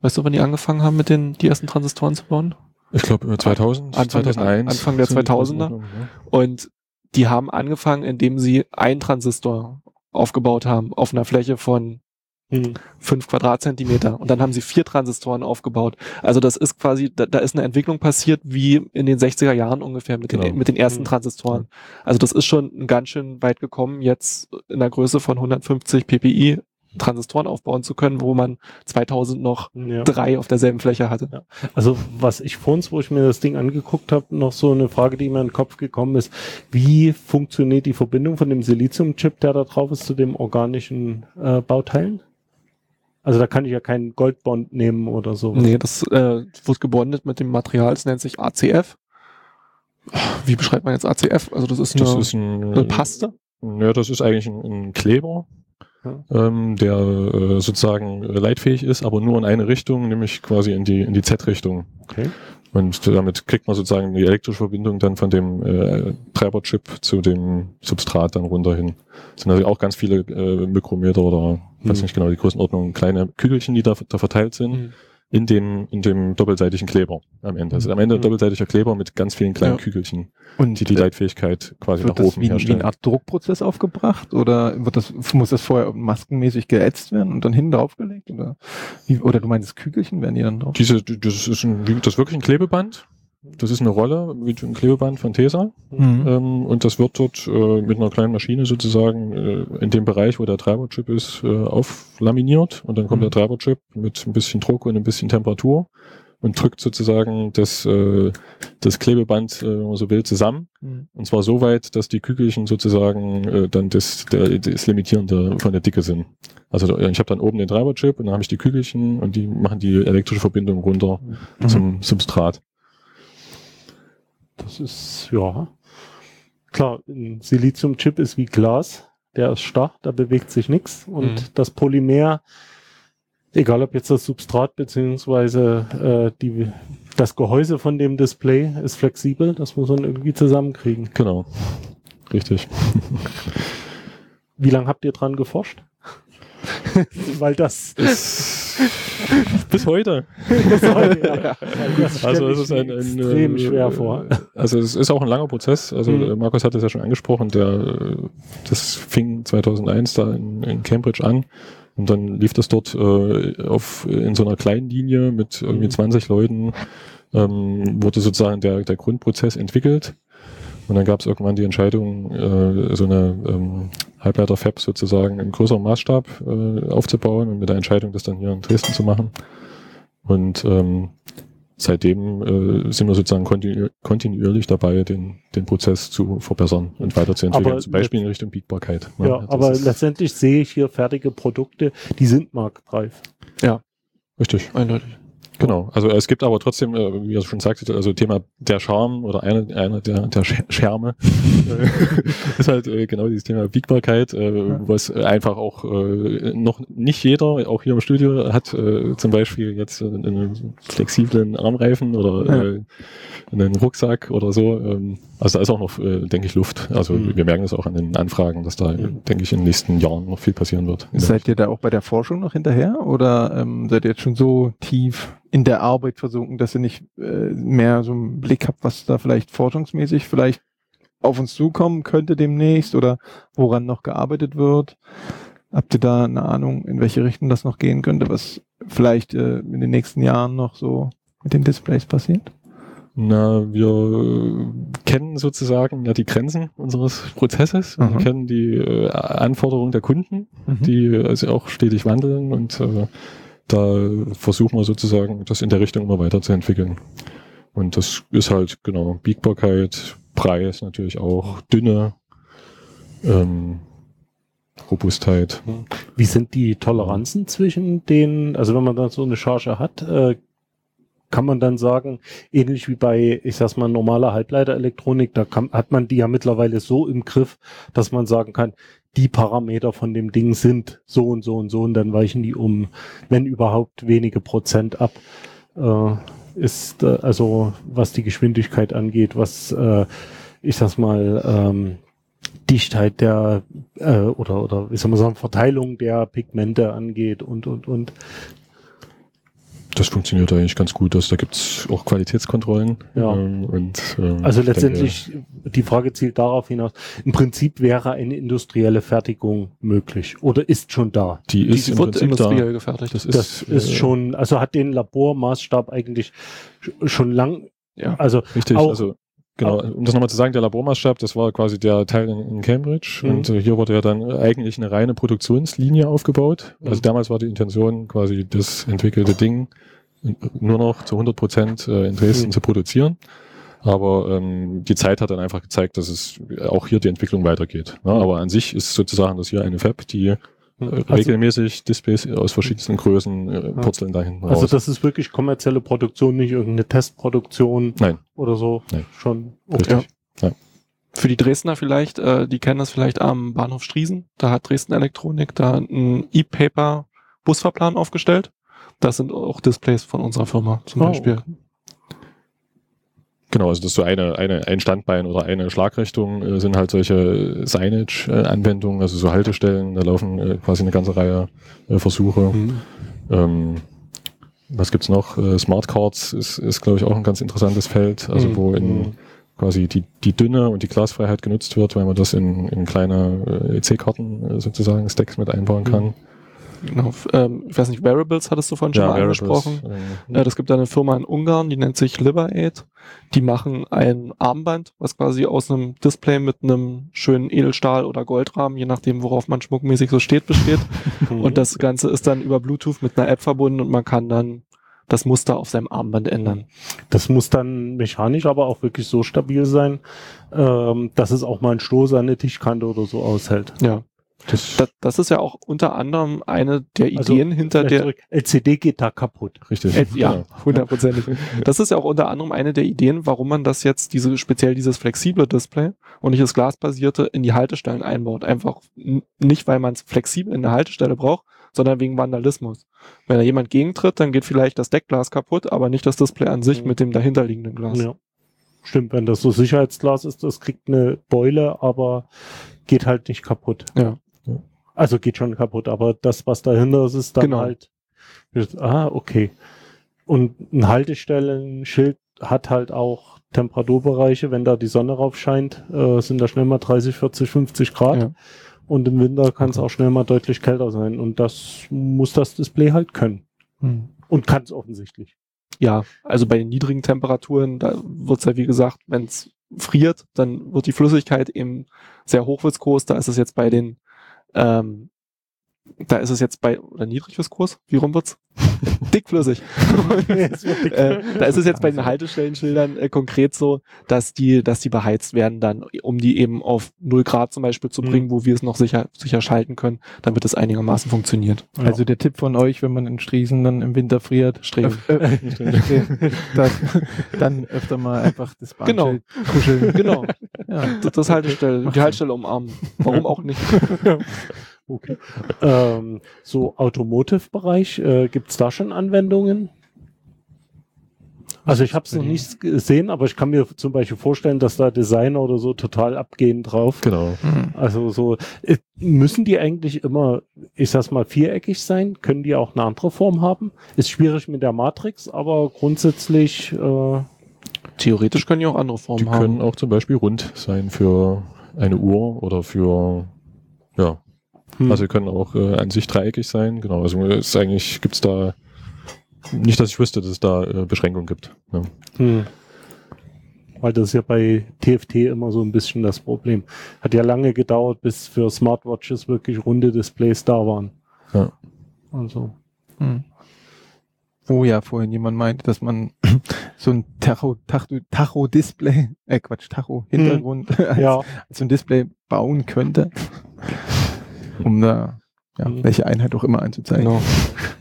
Weißt du, wann die angefangen haben, mit den die ersten Transistoren zu bauen? Ich glaube 2000, Anfang der- 2001. Anfang der so in 2000er. Größenordnung, ja. Und die haben angefangen, indem sie einen Transistor aufgebaut haben auf einer Fläche von hm. fünf Quadratzentimeter. Und dann haben sie vier Transistoren aufgebaut. Also das ist quasi, da, da ist eine Entwicklung passiert wie in den 60er Jahren ungefähr mit, Genau. den, mit den ersten Mhm. Transistoren. Also das ist schon ganz schön weit gekommen, jetzt in der Größe von 150 ppi Transistoren aufbauen zu können, wo man 2000 noch ja. drei auf derselben Fläche hatte. Ja. Also was ich vor uns, wo ich mir das Ding angeguckt habe, noch so eine Frage, die mir in den Kopf gekommen ist, wie funktioniert die Verbindung von dem Siliziumchip, der da drauf ist, zu dem organischen äh, Bauteilen? Also da kann ich ja keinen Goldbond nehmen oder so. Nee, das äh, wird gebondet mit dem Material, es nennt sich ACF. Wie beschreibt man jetzt ACF? Also das ist eine, Das ist ein, eine Paste. Ja, das ist eigentlich ein, ein Kleber, Ja. ähm, der äh, sozusagen äh, leitfähig ist, aber nur in eine Richtung, nämlich quasi in die, in die Z-Richtung. Okay. Und damit kriegt man sozusagen die elektrische Verbindung dann von dem äh, Treiberchip zu dem Substrat dann runter hin. Das sind also auch ganz viele äh, Mikrometer oder weiß Hm. nicht genau die Größenordnung, kleine Kügelchen, die da, da verteilt sind, Mhm. in dem, in dem doppelseitigen Kleber am Ende. Also am Ende ein Mhm. doppelseitiger Kleber mit ganz vielen kleinen Ja. Kügelchen, Und die die äh, Leitfähigkeit quasi wird nach das oben wie, wie herstellen. eine Art Druckprozess aufgebracht oder wird das, muss das vorher maskenmäßig geätzt werden und dann hinten draufgelegt? Oder, wie, oder du meinst Kügelchen werden die dann drauf? Diese, das ist ein, wie- das ist wirklich ein Klebeband. Das ist eine Rolle, wie ein Klebeband von Tesa. Mhm. Ähm, und das wird dort äh, mit einer kleinen Maschine sozusagen äh, in dem Bereich, wo der Treiberchip ist, äh, auflaminiert. Und dann kommt Mhm. der Treiberchip mit ein bisschen Druck und ein bisschen Temperatur und drückt sozusagen das, äh, das Klebeband, äh, wenn man so will, zusammen. Mhm. Und zwar so weit, dass die Kügelchen sozusagen äh, dann das, der, das Limitierende von der Dicke sind. Also da- ich habe dann oben den Treiberchip und dann habe ich die Kügelchen und die machen die elektrische Verbindung runter Mhm. zum Substrat. Das ist, ja. Klar, ein Siliziumchip ist wie Glas. Der ist starr, da bewegt sich nichts. Und Mhm. das Polymer, egal ob jetzt das Substrat beziehungsweise äh, die, das Gehäuse von dem Display ist flexibel, das muss man irgendwie zusammenkriegen. Genau. Richtig. Wie lange habt ihr dran geforscht? Weil das, Bis heute. das, ja, das stell Also es ist ein, ein extrem äh, schwer vor. Also es ist auch ein langer Prozess. Also Mhm. äh, Markus hat es ja schon angesprochen. Der, äh, das fing 2001 da in, in Cambridge an und dann lief das dort äh, auf in so einer kleinen Linie mit irgendwie Mhm. 20 Leuten. Ähm, wurde sozusagen der, der Grundprozess entwickelt. Und dann gab es irgendwann die Entscheidung, äh, so eine ähm, Halbleiter-Fab sozusagen in größerem Maßstab äh, aufzubauen und mit der Entscheidung, das dann hier in Dresden zu machen. Und ähm, seitdem äh, sind wir sozusagen kontinu kontinuierlich dabei, den, den Prozess zu verbessern und weiterzuentwickeln, Aber zum Beispiel in Richtung Biegbarkeit. Ja, das aber letztendlich sehe ich hier fertige Produkte, die sind marktreif. richtig. Eindeutig. Genau, also es gibt aber trotzdem, äh, wie ihr schon sagte, also Thema der Charme oder einer eine der, der Sch- Scherme ist halt äh, genau dieses Thema Biegbarkeit, äh, was einfach auch noch nicht jeder, auch hier im Studio, hat zum Beispiel jetzt einen, flexiblen Armreifen oder äh, einen Rucksack oder so. Ähm, also da ist auch noch, denke ich, Luft. Also Mhm. wir merken das auch an den Anfragen, dass da, Mhm. denke ich, in den nächsten Jahren noch viel passieren wird. Seid ihr da auch bei der Forschung noch hinterher oder ähm, seid ihr jetzt schon so tief in der Arbeit versunken, dass ihr nicht äh, mehr so einen Blick habt, was da vielleicht forschungsmäßig vielleicht auf uns zukommen könnte demnächst oder woran noch gearbeitet wird? Habt ihr da eine Ahnung, in welche Richtung das noch gehen könnte, was vielleicht äh, in den nächsten Jahren noch so mit den Displays passiert? Na, wir kennen sozusagen ja die Grenzen unseres Prozesses. Wir Mhm. kennen die äh, Anforderungen der Kunden, die also auch stetig wandeln und äh, da versuchen wir sozusagen, das in der Richtung immer weiterzuentwickeln. Und das ist halt, genau, Biegbarkeit, Preis natürlich auch, Dünne, ähm, Robustheit. Wie sind die Toleranzen zwischen den, also wenn man dann so eine Charge hat, äh, kann man dann sagen, ähnlich wie bei, ich sag's mal, normaler Halbleiterelektronik, da kann, hat man die ja mittlerweile so im Griff, dass man sagen kann, die Parameter von dem Ding sind so und so und so und dann weichen die um, wenn überhaupt, wenige Prozent ab. Äh, ist äh, also, was die Geschwindigkeit angeht, was, äh, ich sag's mal, ähm, Dichtheit der äh, oder oder wie soll man sagen Verteilung der Pigmente angeht und und und Das funktioniert eigentlich ganz gut. Also da gibt's auch Qualitätskontrollen. Ja. Ähm, und, ähm, also ich denke, letztendlich die Frage zielt darauf hinaus. Im Prinzip wäre eine industrielle Fertigung möglich oder ist schon da. die ist Die im wird Prinzip da. industriell gefertigt. Das ist, Das ist äh, schon, also hat den Labormaßstab eigentlich sch- schon lang. Ja. Also Richtig, Auch- also genau, um das nochmal zu sagen, der Labormaßstab, das war quasi der Teil in, Cambridge Mhm. und äh, hier wurde ja dann eigentlich eine reine Produktionslinie aufgebaut. Also Mhm. damals war die Intention, quasi das entwickelte Ding nur noch zu 100 Prozent äh, in Dresden Mhm. zu produzieren. Aber ähm, die Zeit hat dann einfach gezeigt, dass es auch hier die Entwicklung weitergeht. Ne? Aber an sich ist sozusagen das hier eine Fab, die Also- regelmäßig Displays aus verschiedensten Größen äh, purzeln da hinten also raus. das ist wirklich kommerzielle Produktion, nicht irgendeine Testproduktion Nein, oder so. Nein. Schon. richtig. Für die Dresdner vielleicht, äh, die kennen das vielleicht am Bahnhof Striesen. Da hat Dresden Elektronik da einen E-Paper Busfahrplan aufgestellt. Das sind auch Displays von unserer Firma zum Oh, Beispiel. okay. Genau, also das ist so eine, eine, ein Standbein oder eine Schlagrichtung äh, sind halt solche Signage-Anwendungen, also so Haltestellen, da laufen äh, quasi eine ganze Reihe äh, Versuche. Mhm. Ähm, was gibt's noch? Äh, Smart Cards ist, ist glaube ich, auch ein ganz interessantes Feld, also Mhm. wo in quasi die, die Dünne und die Glasfreiheit genutzt wird, weil man das in, in kleine äh, EC-Karten äh, sozusagen Stacks mit einbauen kann. Genau. Ähm, ich weiß nicht, Wearables hattest du vorhin schon mal Wearables, angesprochen. ähm, Äh, das gibt eine Firma in Ungarn, die nennt sich Liberaid. Die machen ein Armband, was quasi aus einem Display mit einem schönen Edelstahl- oder Goldrahmen, je nachdem, worauf man schmuckmäßig so steht, besteht. Und das Ganze ist dann über Bluetooth mit einer App verbunden und man kann dann das Muster auf seinem Armband ändern. Das muss dann mechanisch aber auch wirklich so stabil sein, ähm, dass es auch mal einen Stoß an eine Tischkante oder so aushält. Ja. Das, Das, das ist ja auch unter anderem eine der Also, Ideen hinter Vielleicht der. zurück. LCD geht da kaputt. richtig. Äh, ja, hundertprozentig. Das ist ja auch unter anderem eine der Ideen, warum man das jetzt, diese, speziell dieses flexible Display und nicht das glasbasierte in die Haltestellen einbaut. Einfach nicht, weil man es flexibel in der Haltestelle braucht, sondern wegen Vandalismus. Wenn da jemand gegentritt, dann geht vielleicht das Deckglas kaputt, aber nicht das Display an sich Mhm. mit dem dahinterliegenden Glas. Ja. Stimmt, wenn das so Sicherheitsglas ist, das kriegt eine Beule, aber geht halt nicht kaputt. Ja. Also geht schon kaputt, aber das, was dahinter ist, ist dann Genau. halt. Ah, okay. Und ein Haltestellenschild hat halt auch Temperaturbereiche, wenn da die Sonne rauf scheint, äh, sind da schnell mal 30, 40, 50 Grad. Ja. Und im Winter kann es auch schnell mal deutlich kälter sein. Und das muss das Display halt können. Hm. Und kann es offensichtlich. Ja, also bei den niedrigen Temperaturen, da wird's ja wie gesagt, wenn es friert, dann wird die Flüssigkeit eben sehr hochwitzkos. Da ist es jetzt bei den ähm, da ist es jetzt bei, oder Niedrigviskos, wie rum wird's? Dickflüssig. Äh, da ist es jetzt bei den Haltestellenschildern äh, konkret so, dass die, dass die beheizt werden dann, um die eben auf 0 Grad zum Beispiel zu Mhm. bringen, wo wir es noch sicher, sicher schalten können, damit es einigermaßen funktioniert. Also der Tipp von euch, wenn man in Striesen dann im Winter friert, Streben. öf- äh, Streben, dann, dann öfter mal einfach das Bahnschild kuscheln. Genau. Ja. Das, das Haltestelle, die Haltestelle umarmen. Warum auch nicht? Okay. ähm, so Automotive-Bereich, äh, gibt's da schon Anwendungen? Also ich habe es noch nicht gesehen, aber ich kann mir zum Beispiel vorstellen, dass da Designer oder so total abgehen drauf. Genau. Also so äh, müssen die eigentlich immer, ich sag's mal, viereckig sein? Können die auch eine andere Form haben? Ist schwierig mit der Matrix, aber grundsätzlich äh, Theoretisch können die auch andere Die Formen können haben. auch zum Beispiel rund sein für eine Uhr oder für, hm. also können auch äh, an sich dreieckig sein. Genau, also es ist eigentlich gibt's da nicht, dass ich wüsste, dass es da äh, Beschränkungen gibt. Ja. Hm. Weil das ist ja bei TFT immer so ein bisschen das Problem. Hat ja lange gedauert, bis für Smartwatches wirklich runde Displays da waren. Ja. Also. Hm. Wo ja vorhin jemand meinte, dass man so ein Tacho, Tacho, Tacho-Display, äh Quatsch, Tacho-Hintergrund als, Ja. als so ein Display bauen könnte, um da ja, Mhm. welche Einheit auch immer anzuzeigen. Genau.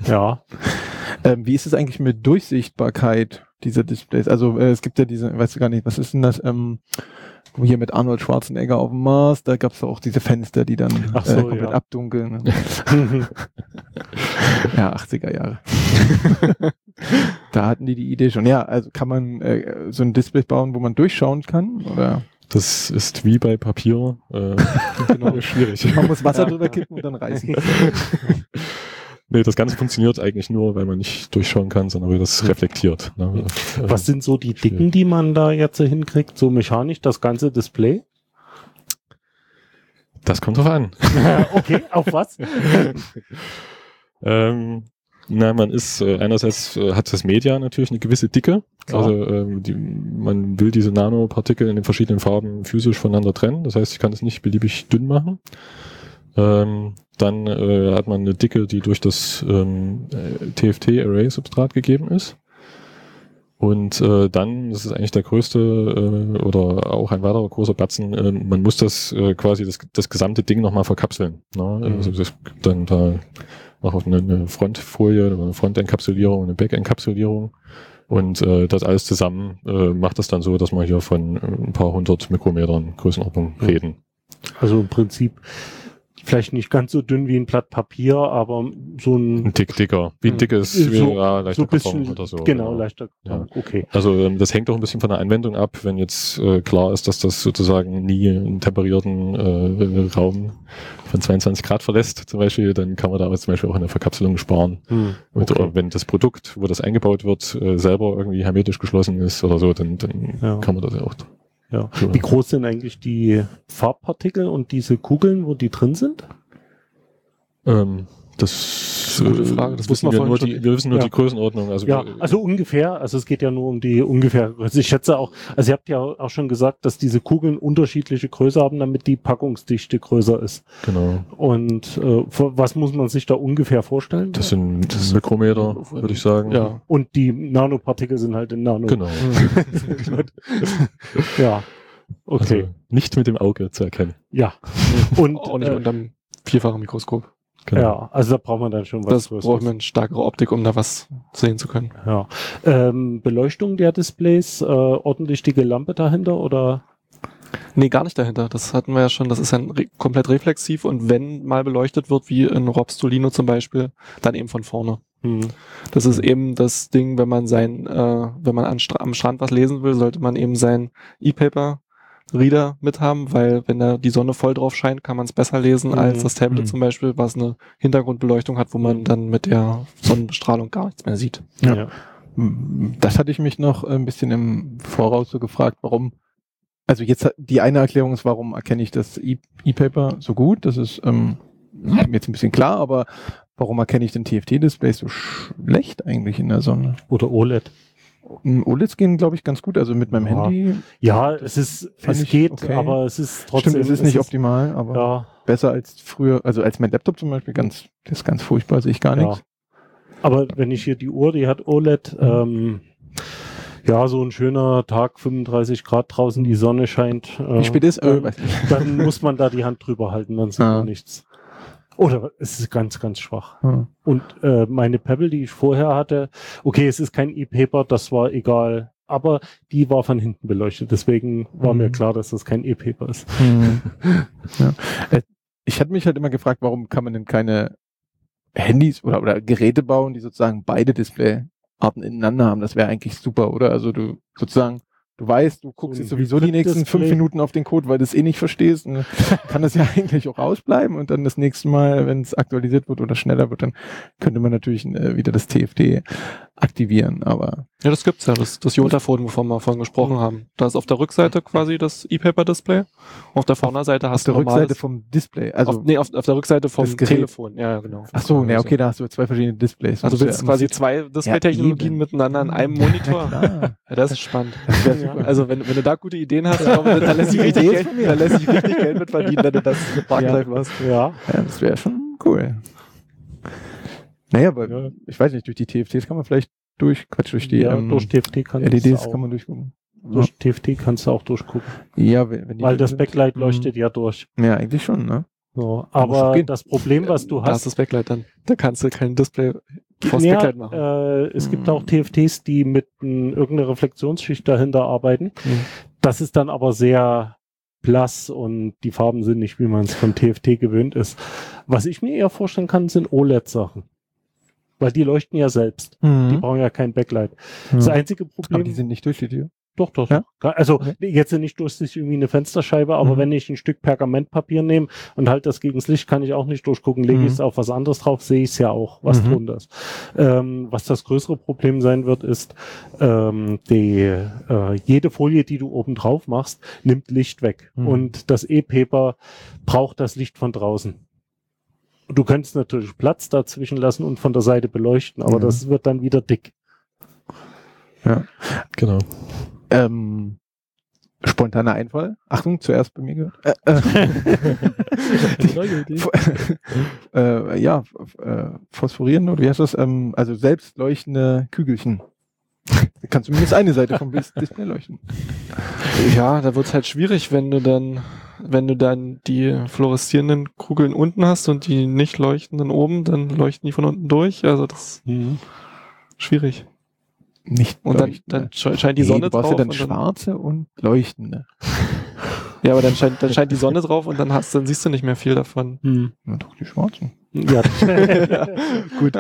Ja. Ähm, wie ist es eigentlich mit Durchsichtbarkeit dieser Displays? Also äh, es gibt ja diese, weißt du gar nicht, was ist denn das? Ähm, hier mit Arnold Schwarzenegger auf dem Mars, da gab es auch diese Fenster, die dann Ach so, äh, komplett ja. abdunkeln. ja, 80er Jahre. da hatten die die Idee schon. Ja, also kann man äh, so ein Display bauen, wo man durchschauen kann? Oder Das ist wie bei Papier äh, Genau. schwierig. man muss Wasser drüber kippen und dann reißen. Nee, das Ganze funktioniert eigentlich nur, weil man nicht durchschauen kann, sondern weil das reflektiert. Ne? Was sind so die Dicken, die man da jetzt hinkriegt? So mechanisch, das ganze Display? Das kommt drauf an. okay, auf was? Ähm, na, man ist äh, einerseits äh, hat das Media natürlich eine gewisse Dicke. Klar. Also ähm, die, man will diese Nanopartikel in den verschiedenen Farben physisch voneinander trennen. Das heißt, ich kann es nicht beliebig dünn machen. Ähm, dann äh, hat man eine Dicke, die durch das ähm, äh, TFT-Array-Substrat gegeben ist. Und äh, dann, das ist eigentlich der größte äh, oder auch ein weiterer großer Batzen, äh, man muss das äh, quasi das, das gesamte Ding nochmal verkapseln. Ne? Also das dann da auch eine, eine Frontfolie, eine Frontenkapsulierung, eine Backenkapsulierung. Und äh, das alles zusammen äh, macht es dann so, dass wir hier von äh, ein paar hundert Mikrometern Größenordnung reden. Also im Prinzip vielleicht nicht ganz so dünn wie ein Blatt Papier, aber so ein Ein Tick dicker. Wie ein dickes, So- wie ja, leichter so ein bisschen, Karton oder so. genau, leichter. Ja. Okay. Also ähm, das hängt auch ein bisschen von der Anwendung ab. Wenn jetzt äh, klar ist, dass das sozusagen nie einen temperierten äh, Raum von 22 Grad verlässt, zum Beispiel, dann kann man da zum Beispiel auch eine Verkapselung sparen. Hm. Okay. oder wenn das Produkt, wo das eingebaut wird, äh, selber irgendwie hermetisch geschlossen ist oder so, dann, dann Ja. kann man das ja auch. Ja. Wie groß sind eigentlich die Farbpartikel und diese Kugeln, wo die drin sind? Ähm, das, eine gute Frage, das wissen wir nur die, wir wissen nur Ja. die Größenordnung. Also, Ja, also ungefähr, also es geht ja nur um die ungefähr Größe. Ich schätze auch, also ihr habt ja auch schon gesagt, dass diese Kugeln unterschiedliche Größe haben, damit die Packungsdichte größer ist. genau. Und äh, was muss man sich da ungefähr vorstellen? Das sind Mikrometer, würde ich sagen. Ja. Und die Nanopartikel sind halt in Nano. Genau. Ja. Okay. Also nicht mit dem Auge zu erkennen. ja. Und auch nicht äh, unterm vierfachen Mikroskop. Genau. ja, also da braucht man dann schon was Das Größeres. braucht man stärkere Optik, um da was sehen zu können. Ja. Ähm, Beleuchtung der Displays, äh, ordentlich dicke Lampe dahinter oder? Nee, gar nicht dahinter. Das hatten wir ja schon. Das ist dann re komplett reflexiv und wenn mal beleuchtet wird, wie in Robstolino zum Beispiel, dann eben von vorne. Hm. Das ist eben das Ding, wenn man sein, äh, wenn man am Strand was lesen will, sollte man eben sein E-Paper Reader mithaben, weil wenn da die Sonne voll drauf scheint, kann man es besser lesen Mhm. als das Tablet Mhm. zum Beispiel, was eine Hintergrundbeleuchtung hat, wo man dann mit der Sonnenbestrahlung gar nichts mehr sieht. Ja. Ja. Das hatte ich mich noch ein bisschen im Voraus so gefragt, warum. Also jetzt die eine Erklärung ist, warum erkenne ich das E- E-Paper so gut? Das ist ähm, jetzt ein bisschen klar, aber warum erkenne ich den TFT-Display so schlecht eigentlich in der Sonne? Oder OLED. OLEDs gehen, glaube ich, ganz gut. Also mit meinem Ja. Handy. Ja, es ist, es ich geht, okay. aber es ist trotzdem. Stimmt, es ist nicht optimal, aber Ja, besser als früher, also als mein Laptop zum Beispiel, ganz, das ist ganz furchtbar, sehe ich gar nichts. Aber wenn ich hier die Uhr, die hat OLED, Mhm. ähm, ja, so ein schöner Tag, 35 Grad draußen, die Sonne scheint. Äh, Wie spät ist? Äh, Dann, weiß nicht. dann muss man da die Hand drüber halten, dann sieht Ah. man nichts. Oder es ist ganz, ganz schwach. Hm. Und äh, meine Pebble, die ich vorher hatte, okay, es ist kein E-Paper, das war egal, aber die war von hinten beleuchtet. Deswegen war Mhm. mir klar, dass das kein E-Paper ist. Hm. ja. Äh, Ich hatte mich halt immer gefragt, warum kann man denn keine Handys oder, oder Geräte bauen, die sozusagen beide Displayarten ineinander haben. Das wäre eigentlich super, oder? Also du sozusagen, du weißt, du guckst jetzt sowieso die nächsten fünf Hybrid-Display. Minuten auf den Code, weil du es eh nicht verstehst. Und dann kann das ja eigentlich auch ausbleiben und dann das nächste Mal, wenn es aktualisiert wird oder schneller wird, dann könnte man natürlich äh, wieder das TFT aktivieren. Aber Ja, das gibt's ja, das, das Jotaphone, wovon wir vorhin gesprochen haben. Da ist auf der Rückseite quasi das E-Paper-Display. Auf der Vorderseite auf hast der du normales- Rückseite vom Display, also auf, nee, auf, auf der Rückseite vom. Telefon. Ja, ja, genau. ach so, ne, Also- okay, da hast du zwei verschiedene Displays. Also Musst willst ja- du quasi zwei Display-Technologien eben. miteinander in einem Monitor? Ja. Ja, das ist spannend. Das. Also wenn, wenn du da gute Ideen hast, dann, dann lässt sich richtig Idee Geld, ist von mir. dann lässt sich richtig Geld mit verdienen, wenn du das Parklife machst. Ja. Ja, das wäre schon cool. Naja, aber Ja. ich weiß nicht, durch die TFTs kann man vielleicht durch, Quatsch, durch die ja, ähm, durch TFT kannst LEDs du auch, kann man durchgucken. durch TFT kannst du auch durchgucken. Ja, wenn, Weil das sind. Backlight Mhm. leuchtet ja durch. Ja, eigentlich schon, ne? So, aber das Problem, was du Da ist hast, das Backlight dann. Da kannst du kein Display vors ja, Backlight machen. äh, es gibt Mhm. auch TFTs, die mit n, irgendeiner Reflexionsschicht dahinter arbeiten. Mhm. Das ist dann aber sehr blass und die Farben sind nicht, wie man es vom TFT gewöhnt ist. Was ich mir eher vorstellen kann, sind OLED-Sachen. Weil die leuchten ja selbst. Die Mhm. brauchen ja kein Backlight. Das Ja. einzige Aber Problem die sind nicht durchsichtig. Doch, doch. Ja? doch. Also Okay. jetzt nicht durchsichtig irgendwie eine Fensterscheibe, aber Mhm. wenn ich ein Stück Pergamentpapier nehme und halt das gegens Licht, kann ich auch nicht durchgucken. Lege Mhm. ich es auf was anderes drauf, sehe ich es ja auch, was Mhm. drunter ist. Ähm, was das größere Problem sein wird, ist, ähm, die, äh, jede Folie, die du oben drauf machst, nimmt Licht weg. Mhm. Und das E-Paper braucht das Licht von draußen. Du könntest natürlich Platz dazwischen lassen und von der Seite beleuchten, aber Ja. das wird dann wieder dick. Genau. Ähm, spontaner Einfall. Achtung, zuerst bei mir gehört. Äh, äh, äh, ja, äh, phosphorierende, oder wie heißt das? Ähm, also selbstleuchtende Kügelchen. Da kann zumindest eine Seite vom Dis- Display leuchten. Ja, da wird's halt schwierig, wenn du dann, wenn du dann die fluoreszierenden Kugeln unten hast und die nicht leuchtenden oben, dann leuchten die von unten durch. Also das ist schwierig. Nicht Und dann, dann sche- scheint die Nee, Sonne du brauchst drauf. ja dann und dann, schwarze und leuchtende. ja, aber dann scheint, dann scheint die Sonne drauf und dann hast, dann siehst du nicht mehr viel davon. Hm. Na doch, die schwarzen. Ja. Gut.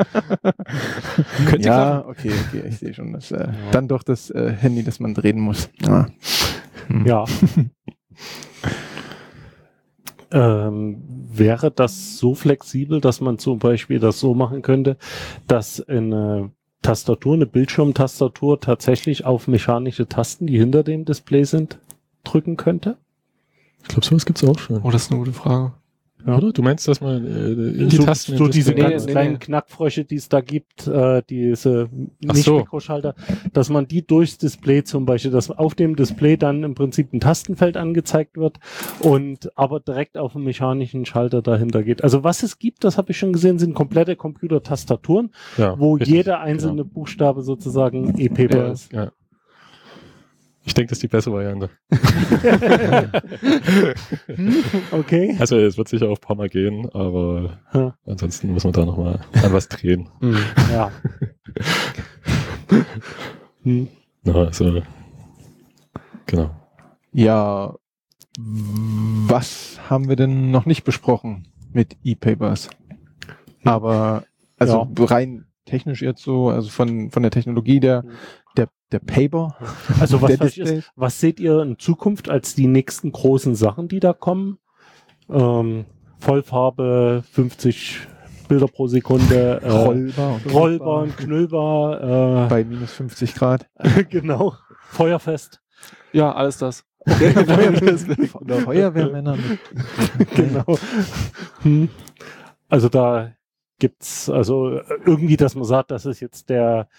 Könnte ja, okay, okay, ich sehe schon. Das, äh, Dann doch das äh, Handy, das man drehen muss. Ja. Hm. Ja. Ähm, wäre das so flexibel, dass man zum Beispiel das so machen könnte, dass eine Tastatur, eine Bildschirmtastatur tatsächlich auf mechanische Tasten, die hinter dem Display sind, drücken könnte? Ich glaube, sowas gibt's auch schon. Oh, das ist eine gute Frage. Ja. Oder? Du meinst, dass man äh, in die so, Tasten so diese Display- ganz Nee, nee, kleinen nee. Knackfrösche, die es da gibt, äh, diese Ach nicht so. Mikroschalter, dass man die durchs Display zum Beispiel, dass auf dem Display dann im Prinzip ein Tastenfeld angezeigt wird und aber direkt auf einen mechanischen Schalter dahinter geht. Also was es gibt, das habe ich schon gesehen, sind komplette Computertastaturen, ja, wo richtig, jeder einzelne genau. Buchstabe sozusagen E-Paper Ja. ist. Ja. Ich denke, das ist die bessere Variante. Okay. Also es wird sicher auch ein paar Mal gehen, aber Ja. ansonsten muss man da nochmal an was drehen. Ja. hm. Na, also, genau. Ja, was haben wir denn noch nicht besprochen mit E-Papers? Aber, also rein technisch jetzt so, also von, von der Technologie der, der, der Paper, Also was, der vielleicht ist, was seht ihr in Zukunft als die nächsten großen Sachen, die da kommen? Ähm, Vollfarbe, 50 Bilder pro Sekunde, äh, rollbar und rollbar und knüllbar, bei minus 50 Grad. äh, genau, feuerfest, Ja, alles das. Oder Feuerwehrmänner mit, genau. Hm. Also da gibt's also äh, irgendwie, dass man sagt, das ist jetzt der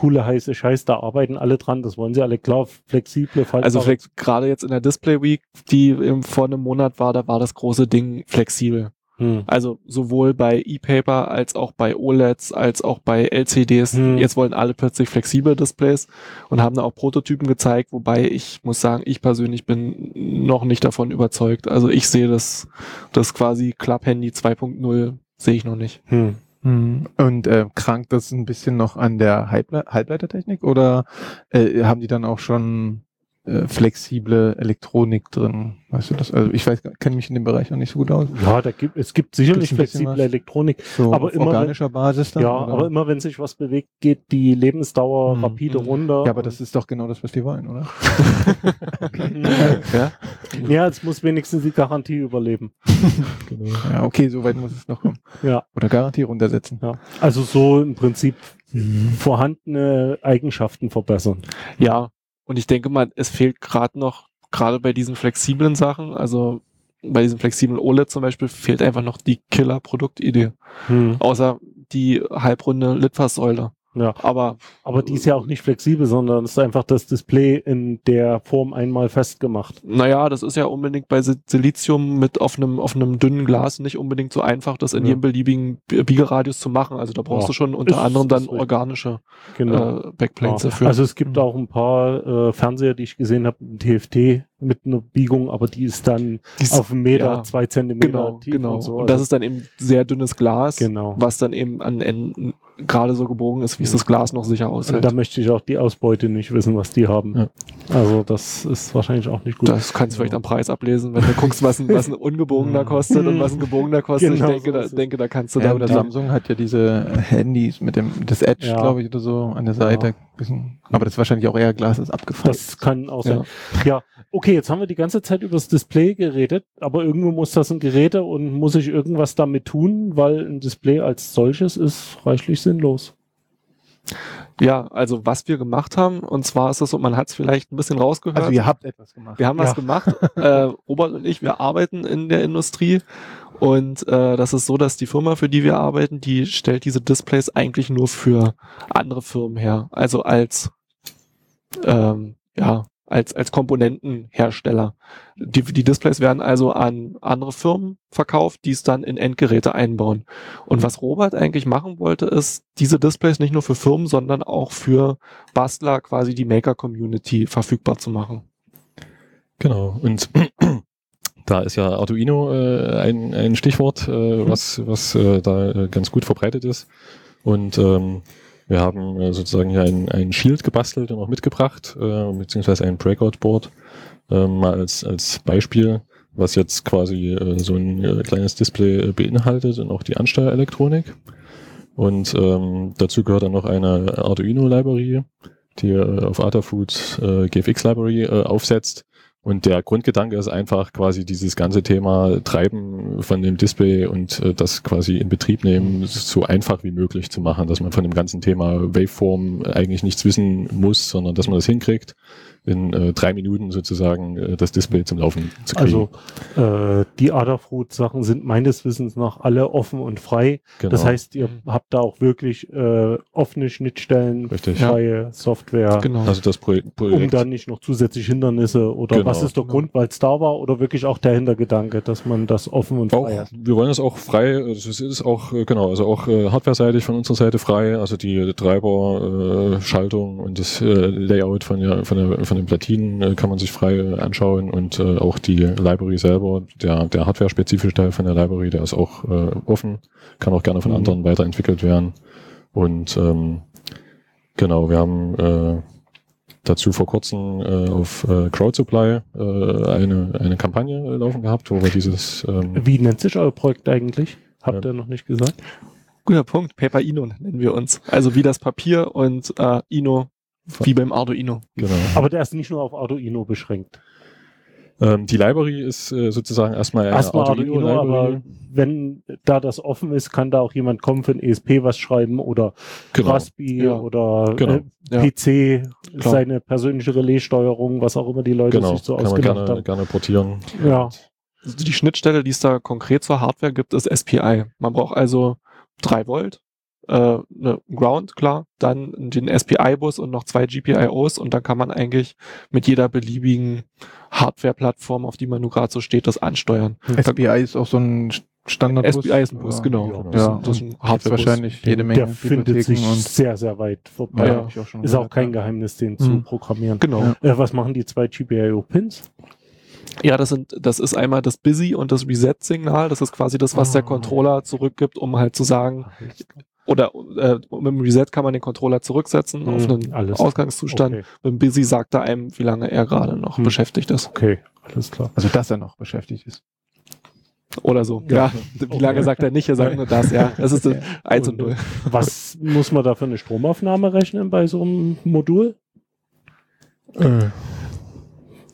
coole heiße Scheiß, da arbeiten alle dran, das wollen sie alle klar, flexible, faltbare. Also vielleicht gerade jetzt in der Display Week, die im, vor einem Monat war, da war das große Ding flexibel. Hm. Also sowohl bei E-Paper als auch bei OLEDs, als auch bei LCDs. Hm. Jetzt wollen alle plötzlich flexible Displays und haben da auch Prototypen gezeigt, wobei ich muss sagen, ich persönlich bin noch nicht davon überzeugt. Also ich sehe das, das quasi Club Handy 2.0 sehe ich noch nicht. Hm. Mhm. Und äh, krankt das ein bisschen noch an der Halble Halbleitertechnik oder äh, haben die dann auch schon äh, flexible Elektronik drin? Weißt du das? Also ich weiß, kenne mich in dem Bereich auch nicht so gut aus. Ja, da gibt, es gibt sicherlich flexible? Elektronik. So Aber auf immer wenn- organischer Basis dann? Ja, oder? aber immer wenn sich was bewegt, geht die Lebensdauer Hm, rapide hm. runter. ja, aber das ist doch genau das, was die wollen, oder? Ja? ja, jetzt muss wenigstens die Garantie überleben. Genau. Ja, okay, so weit muss es noch kommen. Ja, Oder Garantie runtersetzen. ja. Also so im Prinzip vorhandene Eigenschaften verbessern. Ja, und ich denke mal, es fehlt gerade noch, gerade bei diesen flexiblen Sachen, also bei diesem flexiblen OLED zum Beispiel, fehlt einfach noch die Killer-Produktidee. Hm. Außer die halbrunde Litfaßsäule. Ja. Aber Aber die ist ja auch nicht flexibel, sondern es ist einfach das Display in der Form einmal festgemacht. naja, das ist ja unbedingt bei Si- Silizium mit auf einem, auf einem dünnen Glas nicht unbedingt so einfach, das in Ja. jedem beliebigen Bi- Biegeradius zu machen. Also da brauchst Ja. du schon unter Ist- anderem dann organische Genau. äh, Backplanes Ja. dafür. Also es gibt Mhm. auch ein paar äh, Fernseher, die ich gesehen habe, TFT mit einer Biegung, aber die ist dann Die ist- auf einen Meter, ja. zwei Zentimeter genau, tief genau. und so. Und das Also- ist dann eben sehr dünnes Glas, genau. was dann eben an Enden gerade so gebogen ist, wie es das Glas noch sicher Und aushält. da möchte ich auch die Ausbeute nicht wissen, was die haben. Ja. Also das ist wahrscheinlich auch nicht gut. Das kannst du vielleicht am Preis ablesen, wenn du guckst, was ein, was ein ungebogener kostet und was ein gebogener kostet. Genau ich denke, so da, denke, da kannst du Ja, dann oder Samsung hat ja diese Handys mit dem, das Edge, Ja. glaube ich, oder so, an der Seite. Bisschen, aber das ist wahrscheinlich auch eher Glas, das abgefallen. Das kann auch sein. Ja. Ja. okay, jetzt haben wir die ganze Zeit über das Display geredet, aber irgendwo muss das ein Geräte und muss ich irgendwas damit tun, weil ein Display als solches ist reichlich sinnlos. Ja, also was wir gemacht haben, und zwar ist das so, man hat es vielleicht ein bisschen rausgehört. Also ihr habt etwas gemacht. wir haben was Ja. gemacht. äh, Robert und ich, wir arbeiten in der Industrie. Und äh, das ist so, dass die Firma, für die wir arbeiten, die stellt diese Displays eigentlich nur für andere Firmen her. Also als ähm, ja, als, als Komponentenhersteller. Die, die Displays werden also an andere Firmen verkauft, die es dann in Endgeräte einbauen. Und was Robert eigentlich machen wollte, ist, diese Displays nicht nur für Firmen, sondern auch für Bastler, quasi die Maker-Community verfügbar zu machen. Genau. Und da ist ja Arduino äh, ein, ein Stichwort, äh, was, was äh, da äh, ganz gut verbreitet ist. Und ähm, wir haben äh, sozusagen hier ein, ein Shield gebastelt und auch mitgebracht, äh, beziehungsweise ein Breakout-Board, äh, mal als, als Beispiel, was jetzt quasi äh, so ein äh, kleines Display äh, beinhaltet und auch die Ansteuerelektronik. Und ähm, dazu gehört dann noch eine Arduino-Library, die äh, auf Adafruit äh, GFX-Library äh, aufsetzt. Und der Grundgedanke ist einfach quasi dieses ganze Thema Treiben von dem Display und äh, das quasi in Betrieb nehmen so einfach wie möglich zu machen, dass man von dem ganzen Thema Waveform eigentlich nichts wissen muss, sondern dass man das hinkriegt, in äh, drei Minuten sozusagen äh, das Display zum Laufen zu kriegen. Also äh, die Adafruit-Sachen sind meines Wissens nach alle offen und frei. genau. Das heißt, ihr habt da auch wirklich äh, offene Schnittstellen, Richtig. freie Software, Genau. also das Pro um Projekt dann nicht noch zusätzlich Hindernisse oder Genau. was ist der Grund, weil es da war oder wirklich auch der Hintergedanke, dass man das offen und Auch, frei hat. wir wollen es auch frei, also es ist auch, äh, genau, also auch äh, hardware-seitig von unserer Seite frei, also die Treiber, äh, Schaltung und das äh, Layout von, der, von, der, von den Platinen äh, kann man sich frei anschauen und äh, auch die Library selber, der, der hardware-spezifische Teil von der Library, der ist auch äh, offen, kann auch gerne von Mhm. anderen weiterentwickelt werden und ähm, genau, wir haben äh, dazu vor kurzem äh, auf äh, Crowdsupply äh, eine, eine Kampagne äh, laufen gehabt, wo wir dieses ähm, Wie nennt sich euer Projekt eigentlich? Habt ihr noch nicht gesagt? Guter Punkt. Paper Ino nennen wir uns. Also wie das Papier und äh, Ino, wie beim Arduino. genau. Aber der ist nicht nur auf Arduino beschränkt. Ähm, die Library ist äh, sozusagen erstmal eine Erstmal Arduino, Arduino-Library. aber wenn da das offen ist, kann da auch jemand kommen für ein ESP was schreiben oder Genau. Raspi Ja. oder Genau. äh, Ja. PC, Klar. seine persönliche Relaissteuerung, was auch immer die Leute Genau, sich so kann man ausgedacht gerne, haben. gerne portieren. Ja. Also die Schnittstelle, die es da konkret zur Hardware gibt, ist SPI. Man braucht also 3 Volt äh, eine Ground, klar, dann den SPI-Bus und noch zwei GPIOs und dann kann man eigentlich mit jeder beliebigen Hardware-Plattform, auf die man nur gerade so steht, das ansteuern. SPI ist auch so ein Standardbus. SPI ist ein Bus, Ja. genau. Ja, Das, Ja, ist- das ist ein Gibt's Hardware-Bus. wahrscheinlich jede Menge der findet sich und sehr, sehr weit vorbei. Ja, auch schon Ist auch kein ja. Geheimnis, den zu Hm. programmieren. Genau. Ja. Äh, was machen die zwei GPIO-Pins? Ja, das sind, das ist einmal das Busy und das Reset-Signal. Das ist quasi das, was der Ah. Controller zurückgibt, um halt zu sagen, oder äh, mit dem Reset kann man den Controller zurücksetzen auf Hm, einen alles. Ausgangszustand. Okay, Mit dem Busy sagt er einem, wie lange er gerade noch Hm. beschäftigt ist. okay, alles klar. Also, dass er noch beschäftigt ist. Oder so. Ja. Ja, wie lange sagt er nicht? Er sagt nur das, ja. Das ist Ja. 1 und 0. Was muss man da für eine Stromaufnahme rechnen bei so einem Modul?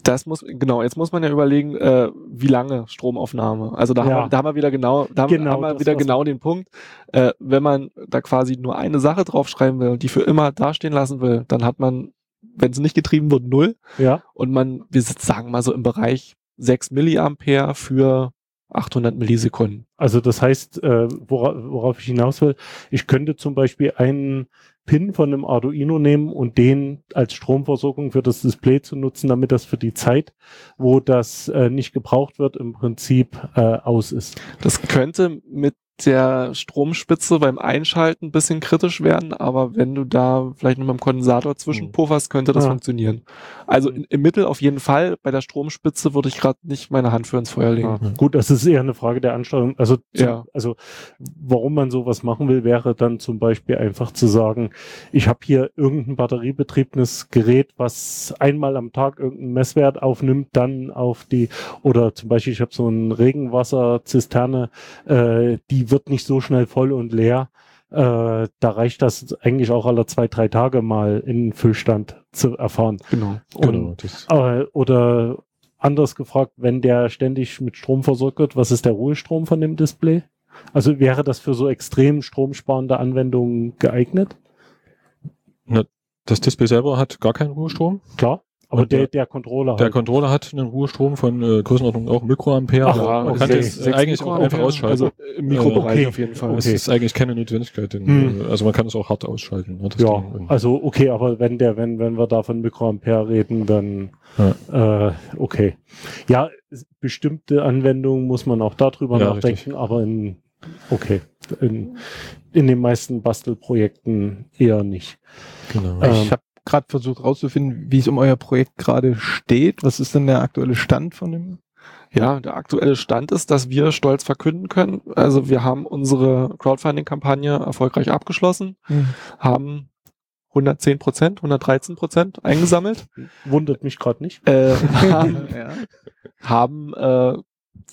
Das muss, genau, jetzt muss man ja überlegen, äh, wie lange Stromaufnahme. Also da, Ja. haben, wir, da haben wir wieder genau, da haben, Genau, haben wir das wieder genau den Punkt. Äh, wenn man da quasi nur eine Sache draufschreiben will und die für immer dastehen lassen will, dann hat man, wenn es nicht getrieben wird, null. Ja, Und man, wir sagen mal so im Bereich 6 Milliampere für 800 Millisekunden. also das heißt, äh, wora, worauf ich hinaus will, ich könnte zum Beispiel einen Pin von einem Arduino nehmen und den als Stromversorgung für das Display zu nutzen, damit das für die Zeit, wo das äh, nicht gebraucht wird, im Prinzip äh, aus ist. Das könnte mit der Stromspitze beim Einschalten ein bisschen kritisch werden, aber wenn du da vielleicht noch mit dem Kondensator zwischenpufferst, könnte das Ja. funktionieren. Also in, im Mittel auf jeden Fall. Bei der Stromspitze würde ich gerade nicht meine Hand für ins Feuer legen. Ja. Gut, das ist eher eine Frage der Ansteuerung. Also, Ja. also warum man sowas machen will, wäre dann zum Beispiel einfach zu sagen, ich habe hier irgendein batteriebetriebenes Gerät, was einmal am Tag irgendeinen Messwert aufnimmt, dann auf die, oder zum Beispiel, ich habe so eine Regenwasserzisterne, äh, die wird nicht so schnell voll und leer. Äh, da reicht das eigentlich auch alle zwei, drei Tage mal in Füllstand zu erfahren. Genau. Und Genau, das, äh, oder anders gefragt, wenn der ständig mit Strom versorgt wird, was ist der Ruhestrom von dem Display? Also wäre das für so extrem stromsparende Anwendungen geeignet? das Display selber hat gar keinen Ruhestrom. Klar. Aber der, der- der Controller Der halt. Controller hat einen Ruhestrom von äh, Größenordnung auch Mikroampere. Ach, aber man okay. kann das eigentlich auch einfach ausschalten. Also im Mikrobereich Okay. auf jeden Fall. Es okay. ist eigentlich keine Notwendigkeit. Denn, Hm. äh, Also man kann es auch hart ausschalten. Ne, ja, Ding. Also okay, aber wenn der, wenn, wenn wir da von Mikroampere reden, dann äh, okay. Ja, bestimmte Anwendungen muss man auch darüber Ja, nachdenken, richtig. aber in okay. In, in den meisten Bastelprojekten eher nicht. genau. Ähm, ich habe gerade versucht rauszufinden, wie es um euer Projekt gerade steht. Was ist denn der aktuelle Stand von dem? Ja, der aktuelle Stand ist, dass wir stolz verkünden können. Also wir haben unsere Crowdfunding-Kampagne erfolgreich abgeschlossen, haben 110 Prozent, 113 Prozent eingesammelt, Wundert mich gerade nicht. äh, haben, ja. haben, äh,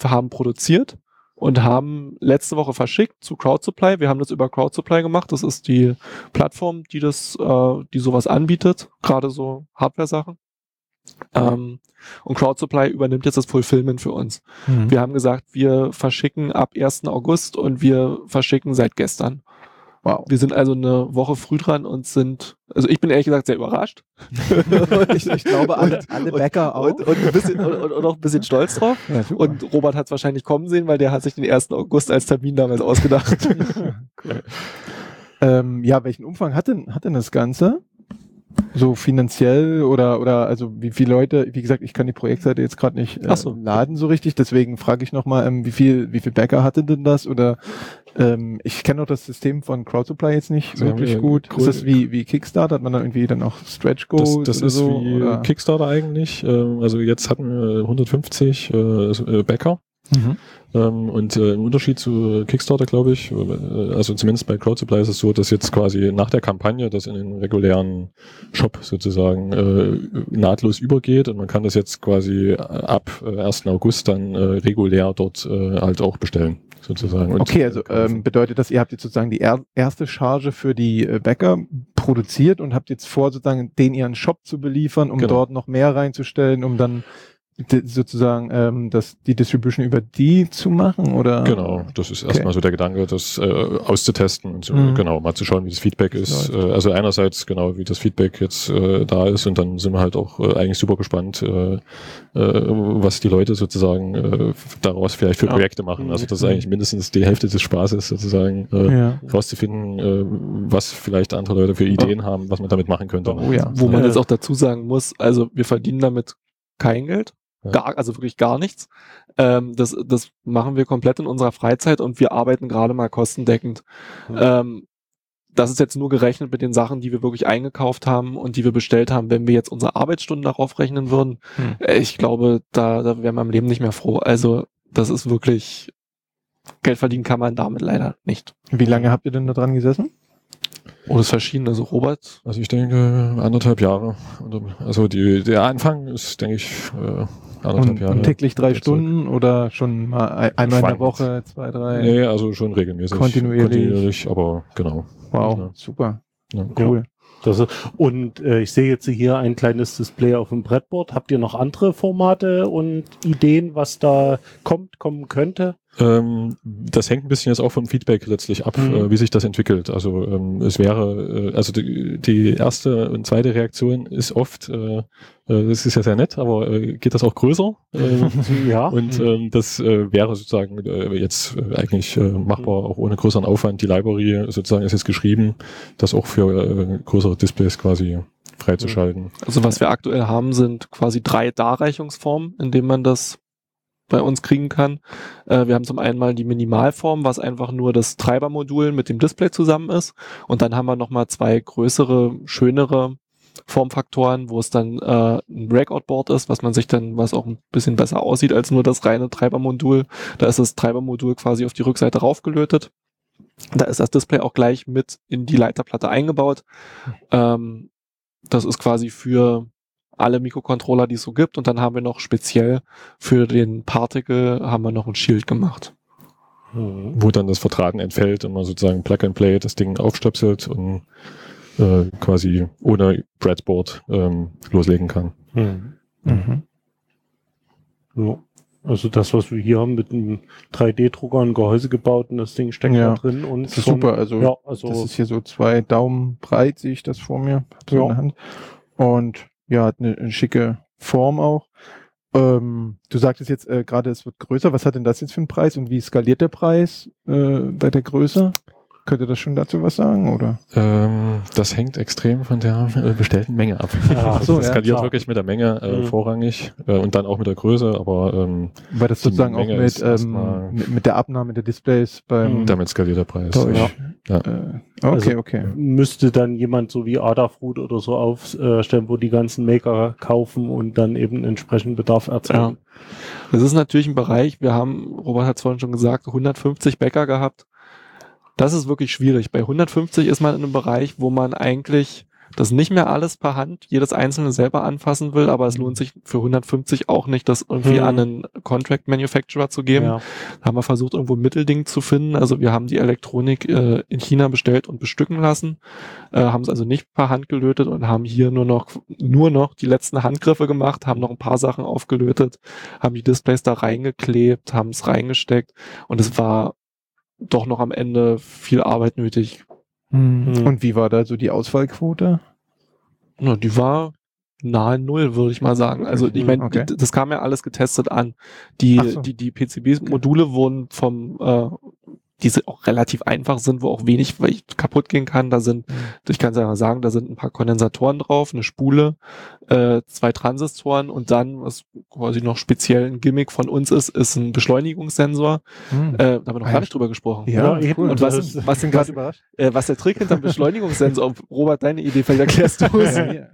haben produziert und haben letzte Woche verschickt zu CrowdSupply. Wir haben das über CrowdSupply gemacht. Das ist die Plattform, die das, äh, die sowas anbietet, gerade so Hardware-Sachen. Ähm, und CrowdSupply übernimmt jetzt das Fulfillment für uns. Mhm. Wir haben gesagt, wir verschicken ab 1. August und wir verschicken seit gestern. Wow. Wir sind also eine Woche früh dran und sind, also ich bin ehrlich gesagt sehr überrascht. ich, ich glaube, alle, alle Bäcker auch. Und, und, ein bisschen, und, und und auch ein bisschen stolz drauf. ja. Und Robert hat es wahrscheinlich kommen sehen, weil der hat sich den 1. August als Termin damals ausgedacht. ähm, ja, welchen Umfang hat denn, hat denn das Ganze? So finanziell oder, oder also wie viele Leute, wie gesagt, ich kann die Projektseite jetzt gerade nicht äh, so. laden so richtig, deswegen frage ich nochmal, ähm, wie viel, wie viel Bäcker hatte denn das? Oder ähm, ich kenne auch das System von CrowdSupply jetzt nicht haben wirklich ja gut. Ist das wie, wie Kickstarter? Hat man da irgendwie dann auch Stretch das, Goals das oder ist so? wie oder? Kickstarter eigentlich. Ähm, also jetzt hatten wir 150 äh, äh, Bäcker. Mhm. Ähm, und äh, im Unterschied zu Kickstarter, glaube ich, äh, also zumindest bei Crowdsupply ist es so, dass jetzt quasi nach der Kampagne das in den regulären Shop sozusagen äh, nahtlos übergeht und man kann das jetzt quasi äh, ab äh, 1. August dann äh, regulär dort äh, halt auch bestellen, sozusagen. Okay, also äh, ähm, bedeutet das, ihr habt jetzt sozusagen die er erste Charge für die äh, Bäcker produziert und habt jetzt vor, sozusagen den ihren Shop zu beliefern, um Genau. dort noch mehr reinzustellen, um dann sozusagen ähm, das, die Distribution über die zu machen oder? Genau, das ist Okay. erstmal so der Gedanke, das äh, auszutesten und so, Mhm. genau, mal zu schauen, wie das Feedback ist. Äh, also einerseits genau, wie das Feedback jetzt äh, da ist und dann sind wir halt auch äh, eigentlich super gespannt, äh, äh, was die Leute sozusagen äh, daraus vielleicht für Ja. Projekte machen. Also das ist eigentlich mindestens die Hälfte des Spaßes sozusagen, äh, Ja. rauszufinden, äh, was vielleicht andere Leute für Ideen haben, was man damit machen könnte. Oh ja. Wo man Äh, jetzt auch dazu sagen muss, also wir verdienen damit kein Geld. Gar, also wirklich gar nichts. Ähm, das, das machen wir komplett in unserer Freizeit und wir arbeiten gerade mal kostendeckend. Ja. Ähm, das ist jetzt nur gerechnet mit den Sachen, die wir wirklich eingekauft haben und die wir bestellt haben. Wenn wir jetzt unsere Arbeitsstunden darauf rechnen würden, Hm. äh, ich glaube, da, da wären wir im Leben nicht mehr froh. Also das ist wirklich, Geld verdienen kann man damit leider nicht. Wie lange habt ihr denn da dran gesessen? Das ist verschieden. Also Robert, Also ich denke anderthalb Jahre. Also die, der Anfang ist, denke ich, äh, anderthalb Und, Jahre. und täglich drei Zurück. Stunden oder schon mal ein- einmal in der. Woche, zwei, drei? Nee, also schon regelmäßig. Kontinuierlich. Kontinuierlich, aber genau. Wow, Ja. super. Ja. Cool. Das ist, und äh, ich sehe jetzt hier ein kleines Display auf dem Brettboard. Habt ihr noch andere Formate und Ideen, was da kommt, kommen könnte? Ähm, das hängt ein bisschen jetzt auch vom Feedback letztlich ab, Mhm. äh, wie sich das entwickelt. Also ähm, es wäre, äh, also die, die erste und zweite Reaktion ist oft, äh, äh, das ist ja sehr nett, aber äh, geht das auch größer? Äh, ja. Und ähm, das äh, wäre sozusagen jetzt eigentlich machbar, auch ohne größeren Aufwand. Die Library sozusagen ist jetzt geschrieben, das auch für größere Displays quasi freizuschalten. Also was wir aktuell haben, sind quasi drei Darreichungsformen, in denen man das bei uns kriegen kann. Äh, wir haben zum einen mal die Minimalform, was einfach nur das Treibermodul mit dem Display zusammen ist. Und dann haben wir nochmal zwei größere, schönere Formfaktoren, wo es dann äh, ein Breakout-Board ist, was man sich dann, was auch ein bisschen besser aussieht als nur das reine Treibermodul. Da ist das Treibermodul quasi auf die Rückseite raufgelötet. Da ist das Display auch gleich mit in die Leiterplatte eingebaut. Ähm, das ist quasi für alle Mikrocontroller, die es so gibt. Und dann haben wir noch speziell für den Particle haben wir noch ein Shield gemacht. Mhm. Wo dann das Vertraten entfällt und man sozusagen Plug and Play das Ding aufstöpselt und äh, quasi ohne Breadboard ähm, loslegen kann. Mhm. Mhm. Ja. Also das, was wir hier haben mit einem 3D-Drucker, ein Gehäuse gebaut und das Ding steckt Ja. da drin. Und Das ist schon- super. Also, Ja, also das ist hier so zwei Daumen breit, sehe ich das vor mir. So Ja. in der Hand. Und ja, hat eine, eine schicke Form auch. Ähm, du sagtest jetzt äh, gerade, es wird größer. Was hat denn das jetzt für einen Preis und wie skaliert der Preis äh, bei der Größe? Könnt ihr das schon dazu was sagen? Oder? Ähm, das hängt extrem von der äh, bestellten Menge ab. Ja, also so, das ja, skaliert klar. wirklich mit der Menge äh, Mhm. vorrangig äh, und dann auch mit der Größe, aber ähm, Weil das sozusagen auch Menge mit, ist erstmal- ähm, mit, mit der Abnahme der Displays beim Mhm. damit skaliert der Preis. euch. Ja. Ja. Äh, okay, Also- okay. müsste dann jemand so wie Adafruit oder so aufstellen, wo die ganzen Maker kaufen und dann eben entsprechend Bedarf erzeugen. Das ist natürlich ein Bereich, wir haben, Robert hat es vorhin schon gesagt, 150 Bäcker gehabt. Das ist wirklich schwierig. Bei 150 ist man in einem Bereich, wo man eigentlich das nicht mehr alles per Hand, jedes einzelne selber anfassen will, aber es lohnt sich für 150 auch nicht, das irgendwie Mhm. an einen Contract Manufacturer zu geben. Ja. Da haben wir versucht, irgendwo ein Mittelding zu finden. Also wir haben die Elektronik äh, in China bestellt und bestücken lassen, äh, haben es also nicht per Hand gelötet und haben hier nur noch, nur noch die letzten Handgriffe gemacht, haben noch ein paar Sachen aufgelötet, haben die Displays da reingeklebt, haben es reingesteckt und es war doch noch am Ende viel Arbeit nötig. Mhm. Und wie war da so die Auswahlquote? Ja, die war nahe Null, würde ich mal sagen. Also ich meine, Okay. das kam ja alles getestet an. Die, so. die, die PCB-Module wurden vom, äh, die sind auch relativ einfach sind, wo auch wenig kaputt gehen kann. Da sind, Mhm. ich kann es ja mal sagen, da sind ein paar Kondensatoren drauf, eine Spule, äh, zwei Transistoren und dann, was quasi noch speziell ein Gimmick von uns ist, ist ein Beschleunigungssensor. Hm. Äh, da haben wir noch gar ja. nicht drüber gesprochen. ja, eben. cool. Und was, was, was, überrascht. äh, was der Trick hinter dem Beschleunigungssensor, Robert, deine Idee, vielleicht erklärst du es. Ja, ja.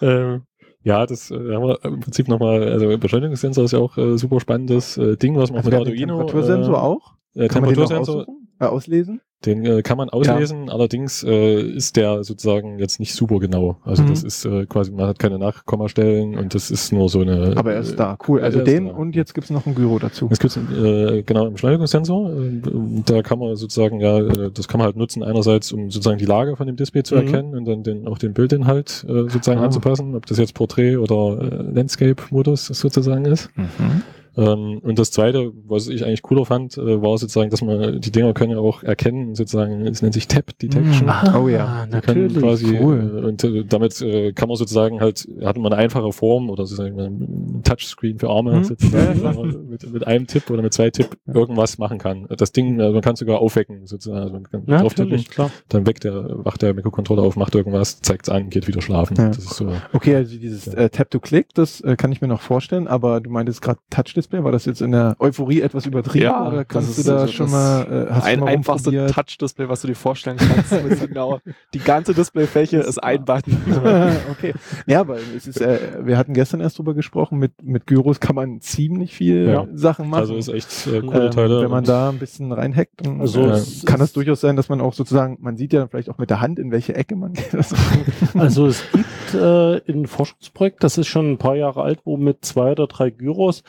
Ähm, ja, das äh, haben wir im Prinzip nochmal, also Beschleunigungssensor ist ja auch äh, super spannendes äh, Ding, was man Also mit Arduino. Temperatursensor auch? Äh, Kann man den Temperatursensor? Äh, auslesen? Den äh, kann man auslesen, allerdings äh, ist der sozusagen jetzt nicht super genau. Also Mhm. das ist äh, quasi, man hat keine Nachkommastellen und das ist nur so eine. Aber er ist da, cool. Ja, Also den und jetzt gibt's noch ein Gyro dazu. Es gibt äh, genau im Beschleunigungssensor. Äh, da kann man sozusagen ja, äh, das kann man halt nutzen einerseits, um sozusagen die Lage von dem Display zu Mhm. erkennen und dann den, auch den Bildinhalt äh, sozusagen Ah. anzupassen, ob das jetzt Portrait oder äh, Landscape-Modus sozusagen ist. Mhm. Ähm, und das zweite, was ich eigentlich cooler fand, äh, war sozusagen, dass man die Dinger können ja auch erkennen, sozusagen, es nennt sich Tap Detection. Mhm. Oh ja. Die natürlich. quasi, cool. äh, und äh, damit äh, kann man sozusagen halt, hat man eine einfache Form oder sozusagen ein Touchscreen für Arme Mhm. sozusagen, mit, mit einem Tipp oder mit zwei Tipp irgendwas machen kann. Das Ding, äh, man kann sogar aufwecken sozusagen. Also man kann Ja, drauf tippen, natürlich, klar. dann weckt der, wacht der Mikrocontroller auf, macht irgendwas, zeigt's an, geht wieder schlafen. Ja. Das ist so. Okay, also dieses Ja. äh, Tap-to-Click, das äh, kann ich mir noch vorstellen, aber du meintest gerade Touch-Display, war das jetzt in der Euphorie etwas übertrieben Ja, oder das kannst ist- du da das schon mal, äh, hast ein du mal einfachste? Touch-Display, was du dir vorstellen kannst. Genau, die ganze Displayfläche ist ein Button. okay. Ja, aber es ist, äh, wir hatten gestern erst drüber gesprochen, mit, mit Gyros kann man ziemlich viel Ja. Sachen machen. Also ist echt äh, coole ähm, Teile. wenn man Und- da ein bisschen reinhackt, dann Also äh, es kann das durchaus sein, dass man auch sozusagen, man sieht ja vielleicht auch mit der Hand, in welche Ecke man geht. Also, Also es gibt äh, ein Forschungsprojekt, das ist schon ein paar Jahre alt, wo mit zwei oder drei Gyros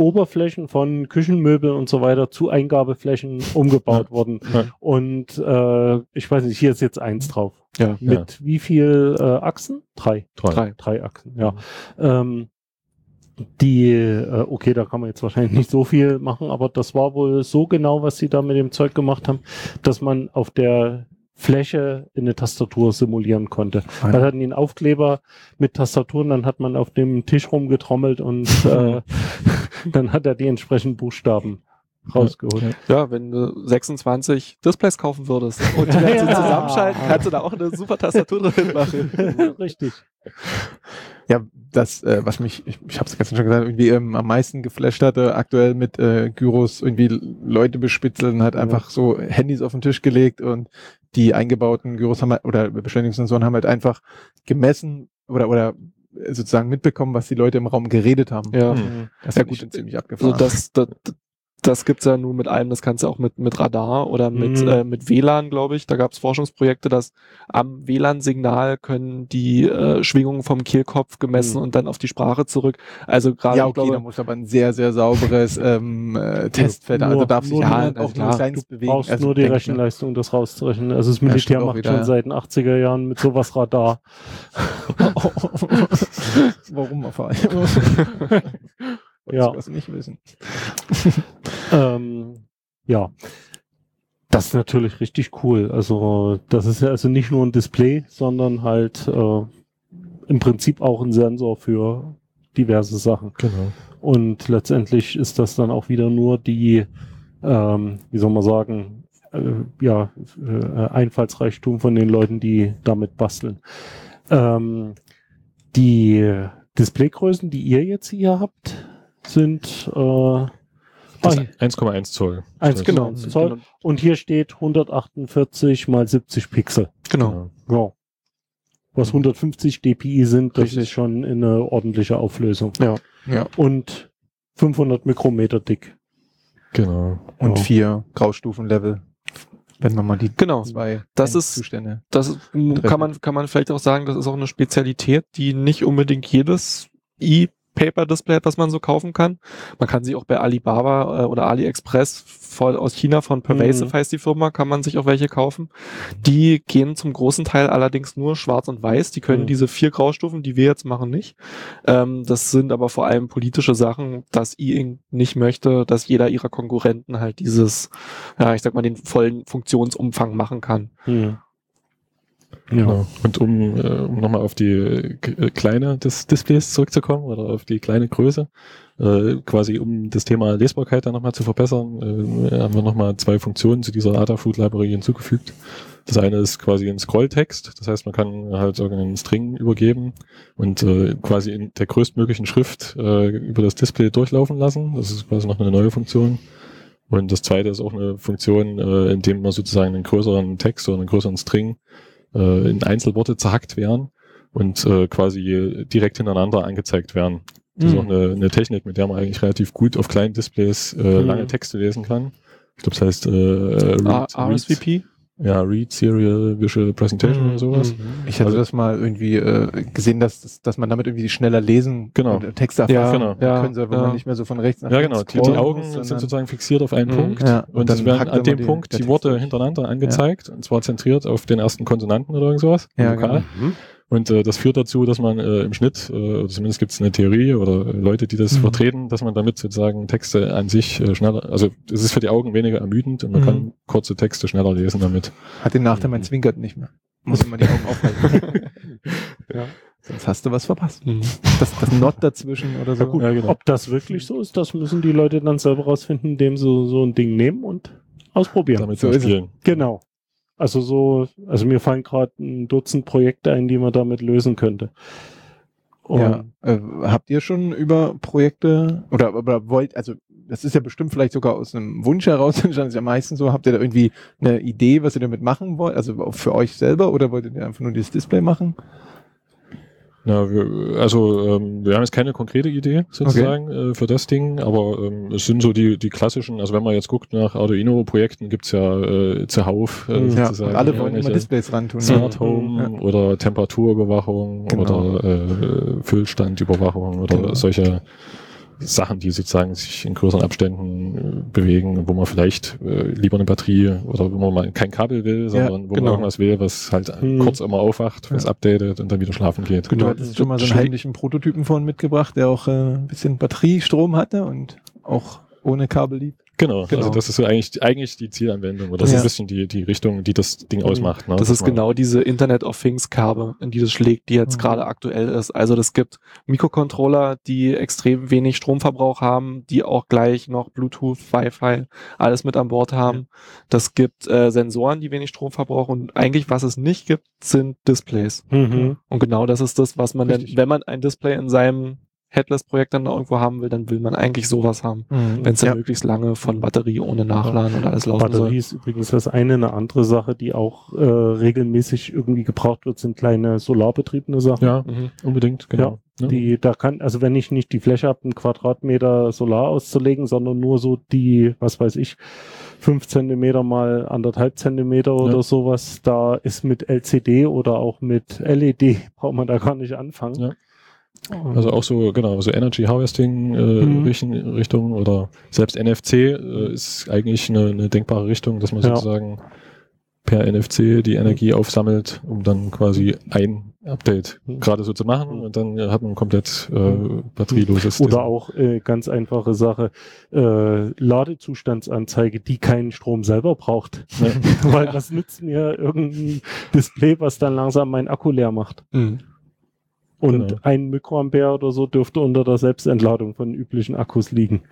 Oberflächen von Küchenmöbeln und so weiter zu Eingabeflächen umgebaut wurden. Ja. Und äh, ich weiß nicht, hier ist jetzt eins drauf. Ja. Mit wie viel äh, Achsen? Drei. Drei. Drei. Drei Achsen, ja. Ähm, die, äh, okay, da kann man jetzt wahrscheinlich nicht so viel machen, aber das war wohl so genau, was sie da mit dem Zeug gemacht haben, dass man auf der Fläche eine Tastatur simulieren konnte. Ah, Da hatten die einen Aufkleber mit Tastaturen, dann hat man auf dem Tisch rumgetrommelt und äh, dann hat er die entsprechenden Buchstaben rausgeholt. Ja, wenn du 26 Displays kaufen würdest und die so Ja. zusammenschalten, kannst du da auch eine super Tastatur drin machen. Richtig. Ja, das, äh, was mich, ich, ich habe es gestern schon gesagt, irgendwie ähm, am meisten geflasht hatte, aktuell mit äh, Gyros irgendwie Leute bespitzeln, hat einfach so Handys auf den Tisch gelegt und die eingebauten Gyros haben halt, oder Beschleunigungssensoren haben halt einfach gemessen oder oder sozusagen mitbekommen, was die Leute im Raum geredet haben. Ja. Hm. Das Ja, ist gut. gut ziemlich Also abgefahren. das, das, das gibt's ja nur mit allem, das kannst du auch mit, mit Radar oder mit, Mhm. äh, mit WLAN, glaube ich. Da gab's Forschungsprojekte, dass am WLAN-Signal können die äh, Schwingungen vom Kehlkopf gemessen Mhm. und dann auf die Sprache zurück. Also gerade, ja, okay, da glaube, muss aber ein sehr, sehr sauberes ähm, äh, Testfeld, also nur- darf sich nur- ja, ja, auch nur klar. kleines Du bewegen. brauchst Also, nur die. Rechenleistung, das rauszurechnen. Also das Ja, Militär auch macht wieder, schon ja. seit den 80er Jahren mit sowas Radar. Warum auf einmal? Ja. Ich was nicht wissen. Ähm, ja. Das ist natürlich richtig cool. Also, das ist ja also nicht nur ein Display, sondern halt äh, im Prinzip auch ein Sensor für diverse Sachen. Genau. Und letztendlich ist das dann auch wieder nur die, ähm, wie soll man sagen, äh, ja, äh, Einfallsreichtum von den Leuten, die damit basteln. Ähm, die Displaygrößen, die ihr jetzt hier habt, sind äh, Das ah, 1,1 Zoll. 1,1 genau, Zoll. Und hier steht 148 mal 70 Pixel. genau. Ja. Was 150 dpi sind, das Richtig. ist schon in eine ordentliche Auflösung. Ja. Ja. Und 500 Mikrometer dick. Genau. Und Ja. vier Graustufenlevel. Wenn man mal die Genau. zwei Das ist- Zustände. Das ist- kann man, kann man vielleicht auch sagen, das ist auch eine Spezialität, die nicht unbedingt jedes E-Paper-Display hat, was man so kaufen kann. Man kann sich auch bei Alibaba äh, oder AliExpress voll aus China von Pervasive Mhm. heißt die Firma, kann man sich auch welche kaufen. Die gehen zum großen Teil allerdings nur schwarz und weiß. Die können Mhm. diese vier Graustufen, die wir jetzt machen, nicht. Ähm, das sind aber vor allem politische Sachen, dass E-Ink nicht möchte, dass jeder ihrer Konkurrenten halt dieses, ja, ich sag mal, den vollen Funktionsumfang machen kann. Hm. Ja. Genau. Und um, äh, um nochmal auf die äh, Kleine des Displays zurückzukommen oder auf die kleine Größe, äh, quasi um das Thema Lesbarkeit dann nochmal zu verbessern, äh, haben wir nochmal zwei Funktionen zu dieser Adafruit Library hinzugefügt. Das eine ist quasi ein Scrolltext, das heißt, man kann halt irgendeinen String übergeben und äh, quasi in der größtmöglichen Schrift äh, über das Display durchlaufen lassen. Das ist quasi noch eine neue Funktion. Und das zweite ist auch eine Funktion, äh, in dem man sozusagen einen größeren Text oder einen größeren String äh, in Einzelworte zerhackt werden und äh, quasi direkt hintereinander angezeigt werden. Das ist Mhm. auch eine, eine Technik, mit der man eigentlich relativ gut auf kleinen Displays äh, Mhm. lange Texte lesen kann. Ich glaube, das heißt äh, Read, RSVP? Ja, Read Serial Visual Presentation oder sowas. Mhm. Ich hatte Also- das mal irgendwie äh, gesehen, dass, dass, dass man damit irgendwie schneller lesen Genau. und Texte Ja, erfassen genau. ja, können soll, wenn ja. man nicht mehr so von rechts nach Ja, links genau. Die, die Augen sind sozusagen fixiert auf einen Mhm. Punkt. Ja, und und dann werden an dem Punkt die Worte hintereinander angezeigt. Und zwar zentriert auf den ersten Konsonanten oder irgend sowas. Ja, Vokal. genau. Mhm. Und äh, das führt dazu, dass man äh, im Schnitt, äh, oder zumindest gibt es eine Theorie oder Leute, die das Mhm. vertreten, dass man damit sozusagen Texte an sich äh, schneller, also es ist für die Augen weniger ermüdend und man Mhm. kann kurze Texte schneller lesen damit. Hat den Nachteil, man zwinkert nicht mehr. Muss immer die Augen aufhalten. Ja. Sonst hast du was verpasst. Mhm. Das, das Not dazwischen oder so. Ja, gut, Ja, genau. ob das wirklich so ist, das müssen die Leute dann selber rausfinden, indem sie so ein Ding nehmen und ausprobieren. Damit so spielen. Genau. Also so, also mir fallen gerade ein Dutzend Projekte ein, die man damit lösen könnte. Und Ja. Äh, habt ihr schon über Projekte oder, oder wollt, also das ist ja bestimmt vielleicht sogar aus einem Wunsch heraus entstanden, ist ja meistens so, habt ihr da irgendwie eine Idee, was ihr damit machen wollt, also für euch selber oder wolltet ihr einfach nur dieses Display machen? Ja, wir, also ähm, wir haben jetzt keine konkrete Idee sozusagen äh, für das Ding, aber ähm, es sind so die, die klassischen, also wenn man jetzt guckt nach Arduino-Projekten, gibt's ja äh, zuhauf äh, Mhm. Ja, sozusagen. alle wollen immer Displays rantun. Smart Mhm. Home oder Temperaturüberwachung Genau. oder äh, Füllstandüberwachung oder Genau. solche Sachen, die sozusagen sich in größeren Abständen äh, bewegen, wo man vielleicht äh, lieber eine Batterie oder wo man mal kein Kabel will, sondern wo genau. man irgendwas will, was halt Mhm. kurz immer aufwacht, was Ja. updatet und dann wieder schlafen geht. Du Genau. hattest schon mal so einen heimlichen Prototypen vorhin mitgebracht, der auch äh, ein bisschen Batteriestrom hatte und auch ohne Kabel lief. Genau, Genau. also das ist so eigentlich, eigentlich die Zielanwendung oder das Ja. ist ein bisschen die, die Richtung, die das Ding Mhm. ausmacht. Ne? Das Dass ist genau diese Internet of Things Kerbe, in die das schlägt, die jetzt Mhm. gerade aktuell ist. Also das gibt Mikrocontroller, die extrem wenig Stromverbrauch haben, die auch gleich noch Bluetooth, Wi-Fi, alles mit an Bord haben. Das gibt äh, Sensoren, die wenig Strom verbrauchen. Und eigentlich, was es nicht gibt, sind Displays. Mhm. Und genau das ist das, was man dann, Richtig. wenn man ein Display in seinem Headless-Projekt dann da irgendwo haben will, dann will man eigentlich sowas haben. Wenn es dann Ja. möglichst lange von Batterie ohne Nachladen und alles laufen Batterie soll. ist übrigens das eine. Eine andere Sache, die auch äh, regelmäßig irgendwie gebraucht wird, sind kleine solarbetriebene Sachen. Ja, Mhm. unbedingt, genau. Ja. Die, da kann, also wenn ich nicht die Fläche habe, einen Quadratmeter Solar auszulegen, sondern nur so die, was weiß ich, fünf Zentimeter mal anderthalb Zentimeter oder Ja. sowas, da ist mit LCD oder auch mit LED, braucht man da gar nicht anfangen. Ja. Also auch so, genau, so Energy Harvesting äh, Mhm. Richtung, oder selbst NFC äh, ist eigentlich eine, eine denkbare Richtung, dass man Ja. sozusagen per NFC die Energie aufsammelt, um dann quasi ein Update Mhm. gerade so zu machen und dann hat man komplett äh, batterieloses Oder Design. auch äh, ganz einfache Sache, äh, Ladezustandsanzeige, die keinen Strom selber braucht. Weil was nützt mir irgendein Display, was dann langsam meinen Akku leer macht? Mhm. Und Genau. ein Mikroampere oder so dürfte unter der Selbstentladung von üblichen Akkus liegen.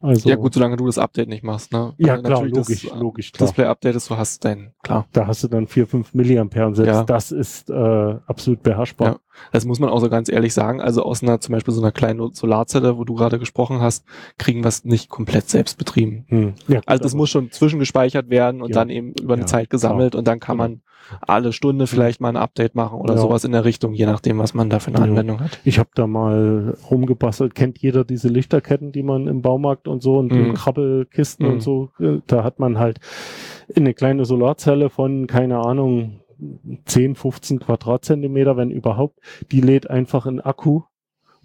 Also, Ja gut, solange du das Update nicht machst, ne? ja du klar, logisch, das, logisch, klar. Display updatest, du hast dein, klar. Da hast du dann 4, 5 Milliampere und selbst Ja. das ist äh, absolut beherrschbar. Ja. Das muss man auch so ganz ehrlich sagen. Also aus einer, zum Beispiel so einer kleinen Solarzelle, wo du gerade gesprochen hast, kriegen wir es nicht komplett selbst betrieben. Hm. Ja, gut, Also das muss schon zwischengespeichert werden und Ja. dann eben über eine Zeit gesammelt und dann kann Genau. man alle Stunde vielleicht mal ein Update machen oder Ja. sowas in der Richtung, je nachdem, was man da für eine. Anwendung hat. Ich habe da mal rumgebastelt. Kennt jeder diese Lichterketten, die man im Baumarkt und so und Mhm. in Krabbelkisten Mhm. und so, da hat man halt eine kleine Solarzelle von, keine Ahnung, 10, 15 Quadratzentimeter, wenn überhaupt. Die lädt einfach einen Akku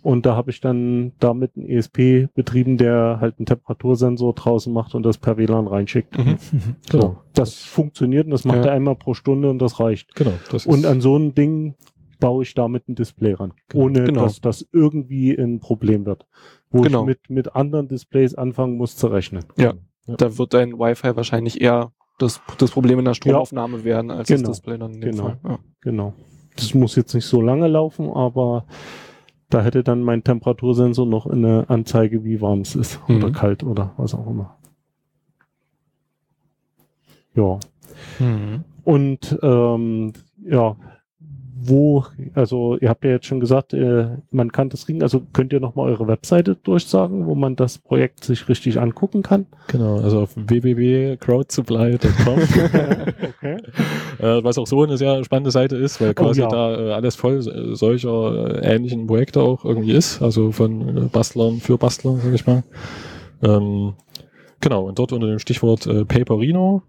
und da habe ich dann damit einen ESP betrieben, der halt einen Temperatursensor draußen macht und das per WLAN reinschickt. Mhm. So, Genau. das funktioniert und das macht Ja. er einmal pro Stunde und das reicht. Genau, das Und an so ein Ding baue ich damit ein Display ran, ohne Genau. dass das irgendwie ein Problem wird. Wo Genau. ich mit, mit anderen Displays anfangen muss zu rechnen. Da wird dein Wi-Fi wahrscheinlich eher das, das Problem in der Stromaufnahme werden, als Genau. das Display dann in dem Genau. Fall. Ja. Genau. Das muss jetzt nicht so lange laufen, aber da hätte dann mein Temperatursensor noch eine Anzeige, wie warm es ist Mhm. oder kalt oder was auch immer. Ja. Mhm. Und ähm, ja, wo, also ihr habt ja jetzt schon gesagt, äh, man kann das kriegen, also könnt ihr nochmal eure Webseite durchsagen, wo man das Projekt sich richtig angucken kann? genau, also auf www.crowdsupply.com, okay. äh, was auch so eine sehr spannende Seite ist, weil quasi ja. da äh, alles voll solcher äh, ähnlichen Projekte auch irgendwie ist, also von äh, Bastlern für Bastler, sag ich mal. Ähm, Genau, und dort unter dem Stichwort äh, Paperino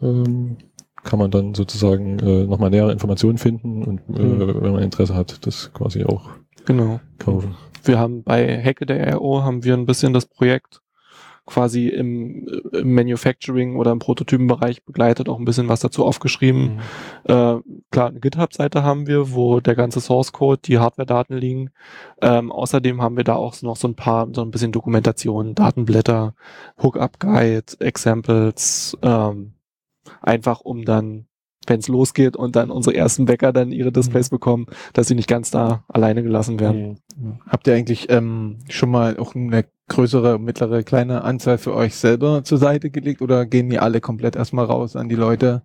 ähm, kann man dann sozusagen äh, nochmal nähere Informationen finden und äh, Mhm. wenn man Interesse hat, das quasi auch Genau. kaufen. Wir haben bei Hacke der RO haben wir ein bisschen das Projekt quasi im, im Manufacturing oder im Prototypenbereich begleitet, auch ein bisschen was dazu aufgeschrieben. Äh, klar, eine GitHub-Seite haben wir, wo der ganze Source Code, die Hardware-Daten liegen. Ähm, außerdem haben wir da auch noch so ein paar, so ein bisschen Dokumentation, Datenblätter, Hookup-Guide, Examples, ähm, einfach um dann, wenn es losgeht und dann unsere ersten Bäcker dann ihre Displays bekommen, dass sie nicht ganz da alleine gelassen werden. Mhm. Habt ihr eigentlich ähm, schon mal auch eine größere, mittlere, kleine Anzahl für euch selber zur Seite gelegt oder gehen die alle komplett erstmal raus an die Leute?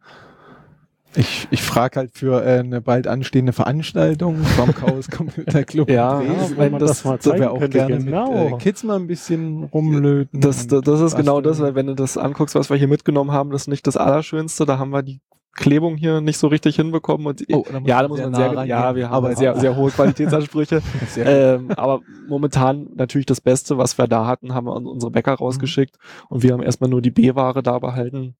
Ich, ich frage halt für äh, eine bald anstehende Veranstaltung vom Chaos Computer Club. Ja, Dresden. wenn man das- das mal zeigen wir auch könnte, gerne genau. mit äh, Kids mal ein bisschen rumlöten. Das, das, das ist genau das, weil wenn du das anguckst, was wir hier mitgenommen haben, das ist nicht das Allerschönste. Da haben wir die Klebung hier nicht so richtig hinbekommen. Und Oh, da ja, da muss sehr man nah sehr, ja, wir haben Aber sehr, sehr hohe Qualitätsansprüche. Sehr ähm, aber momentan natürlich das Beste, was wir da hatten, haben wir an unsere Bäcker rausgeschickt und wir haben erstmal nur die B-Ware da behalten.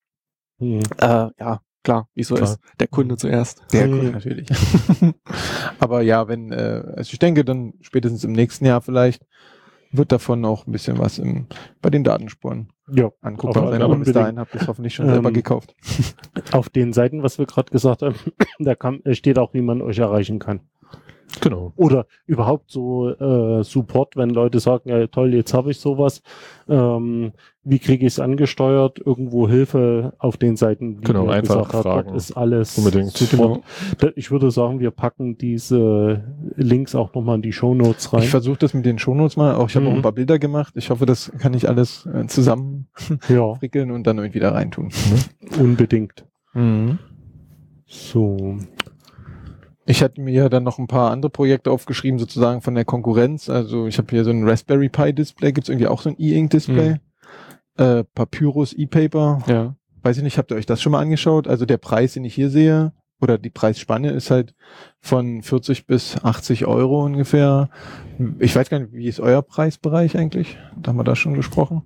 Mhm. Äh, ja, klar, wie es so Klar. ist. Der Kunde zuerst. Der Mhm. Grund natürlich. Aber ja, wenn, äh, also ich denke, dann spätestens im nächsten Jahr vielleicht wird davon auch ein bisschen was im, bei den Datenspuren Ja, anguckbar Aber sein. Aber bis dahin habt ihr es hoffentlich schon selber Ähm, gekauft. auf den Seiten, was wir gerade gesagt haben, da kann, steht auch, wie man euch erreichen kann. Genau. Oder überhaupt so äh, Support, wenn Leute sagen, ja toll, jetzt habe ich sowas. Ähm, wie kriege ich es angesteuert? Irgendwo Hilfe auf den Seiten, wie Genau, einfach gesagt fragen. dort ist alles Unbedingt. Support. Da- Ich würde sagen, wir packen diese Links auch nochmal in die Shownotes rein. Ich versuche das mit den Shownotes mal. Auch ich habe Mhm. auch ein paar Bilder gemacht. Ich hoffe, das kann ich alles äh, zusammen ja, frickeln und dann irgendwie da reintun. unbedingt. Mhm. So. Ich hatte mir dann noch ein paar andere Projekte aufgeschrieben, sozusagen von der Konkurrenz. Also ich habe hier so ein Raspberry Pi Display, gibt's irgendwie auch so ein E-Ink Display. Äh, Papyrus E-Paper, Ja. weiß ich nicht, habt ihr euch das schon mal angeschaut? Also der Preis, den ich hier sehe, oder die Preisspanne ist halt von 40 bis 80 Euro ungefähr. Ich weiß gar nicht, wie ist euer Preisbereich eigentlich? Da haben wir da schon gesprochen.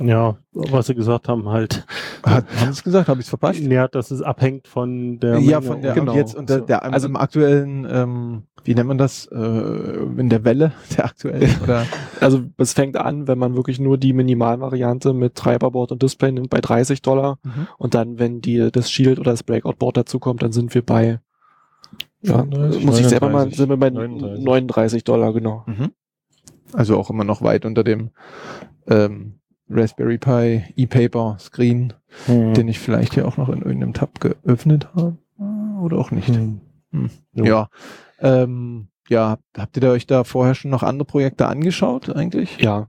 Ja, was sie gesagt haben, halt. Hat, haben Sie es gesagt? Habe ich es verpasst? Ja, dass es abhängt von der. ja, Menge von der und jetzt und der, der Also- im aktuellen, ähm, wie nennt man das? Äh, in der Welle der aktuellen oder Also es fängt an, wenn man wirklich nur die Minimalvariante mit Treiberboard und Display nimmt, bei 30 Dollar. Mhm. Und dann, wenn die, das Shield oder das Breakout-Board dazu kommt, dann sind wir bei, ja, 35, muss ich selber mal, 39, sind wir bei 39. 39 Dollar, genau. Mhm. Also auch immer noch weit unter dem ähm, Raspberry Pi E-Paper Screen, Hm. den ich vielleicht hier auch noch in irgendeinem Tab geöffnet habe. Oder auch nicht. Hm. Hm. Jo. Ja. Ähm, ja, habt ihr da euch da vorher schon noch andere Projekte angeschaut eigentlich? Ja.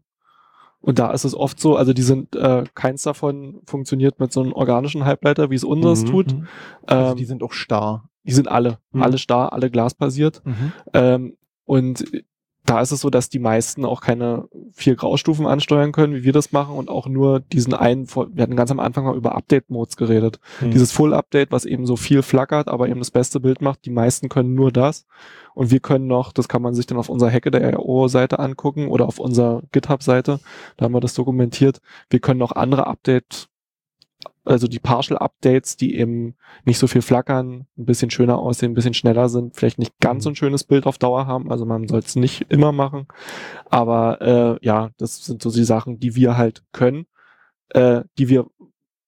Und da ist es oft so, also die sind, äh, keins davon funktioniert mit so einem organischen Halbleiter, wie es unseres Mhm. tut. Mhm. Also Ähm, die sind auch starr. die sind alle, Mhm. alle starr, alle glasbasiert. Mhm. Ähm, und da ist es so, dass die meisten auch keine vier Graustufen ansteuern können, wie wir das machen und auch nur diesen einen, wir hatten ganz am Anfang mal über Update-Modes geredet. Hm. Dieses Full-Update, was eben so viel flackert, aber eben das beste Bild macht, die meisten können nur das. Und wir können noch, das kann man sich dann auf unserer Hacke der RO-Seite angucken oder auf unserer GitHub-Seite, da haben wir das dokumentiert. Wir können noch andere Update, also die Partial-Updates, die eben nicht so viel flackern, ein bisschen schöner aussehen, ein bisschen schneller sind, vielleicht nicht ganz so ein schönes Bild auf Dauer haben, also man soll es nicht immer machen. Aber äh, ja, das sind so die Sachen, die wir halt können, äh, die wir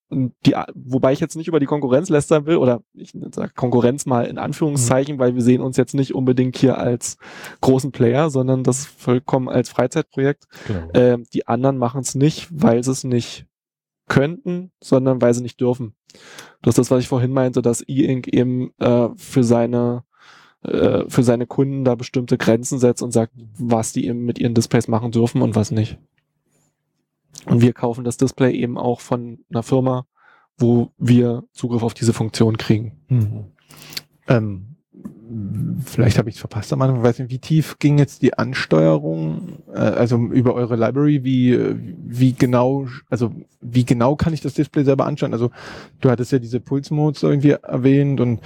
die, wobei ich jetzt nicht über die Konkurrenz lästern will, oder ich sage Konkurrenz mal in Anführungszeichen, weil wir sehen uns jetzt nicht unbedingt hier als großen Player, sondern das vollkommen als Freizeitprojekt. Genau. Ähm, die anderen machen es nicht, weil sie es nicht könnten, sondern weil sie nicht dürfen. Das ist das, was ich vorhin meinte, dass E-Ink eben äh, für seine äh, für seine Kunden da bestimmte Grenzen setzt und sagt, was die eben mit ihren Displays machen dürfen und was nicht. Und wir kaufen das Display eben auch von einer Firma, wo wir Zugriff auf diese Funktion kriegen. Mhm. Ähm, vielleicht habe ich es verpasst am Anfang, weiß nicht, wie tief ging jetzt die Ansteuerung, äh, also über eure Library, wie, wie genau, also wie genau kann ich das Display selber anschauen? Also du hattest ja diese Pulse-Modes irgendwie erwähnt und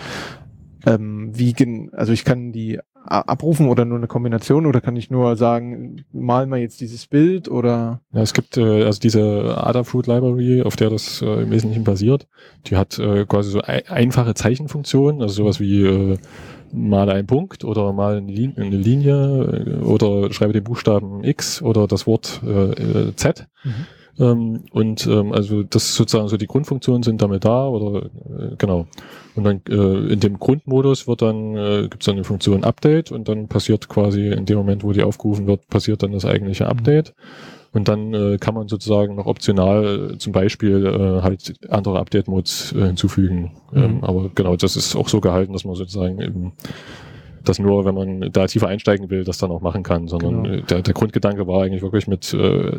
ähm, wie also ich kann die abrufen oder nur eine Kombination oder kann ich nur sagen, mal mal jetzt dieses Bild oder Ja, es gibt äh, also diese Adafruit Library, auf der das äh, im Wesentlichen basiert. Die hat äh, quasi so ei- einfache Zeichenfunktionen, also sowas wie äh, male einen Punkt oder mal eine, Lin eine Linie äh, oder schreibe den Buchstaben X oder das Wort äh, äh, Z. Ähm, und ähm, also das sozusagen so die Grundfunktionen sind damit da oder äh, genau. Und dann äh, in dem Grundmodus wird dann äh, gibt es dann eine Funktion Update und dann passiert quasi in dem Moment, wo die aufgerufen wird, passiert dann das eigentliche Update. Und dann äh, kann man sozusagen noch optional äh, zum Beispiel äh, halt andere Update-Modes äh, hinzufügen. Ähm, Mhm. aber genau, das ist auch so gehalten, dass man sozusagen eben das nur, wenn man da tiefer einsteigen will, das dann auch machen kann, sondern Genau. äh, der, der Grundgedanke war eigentlich wirklich mit äh,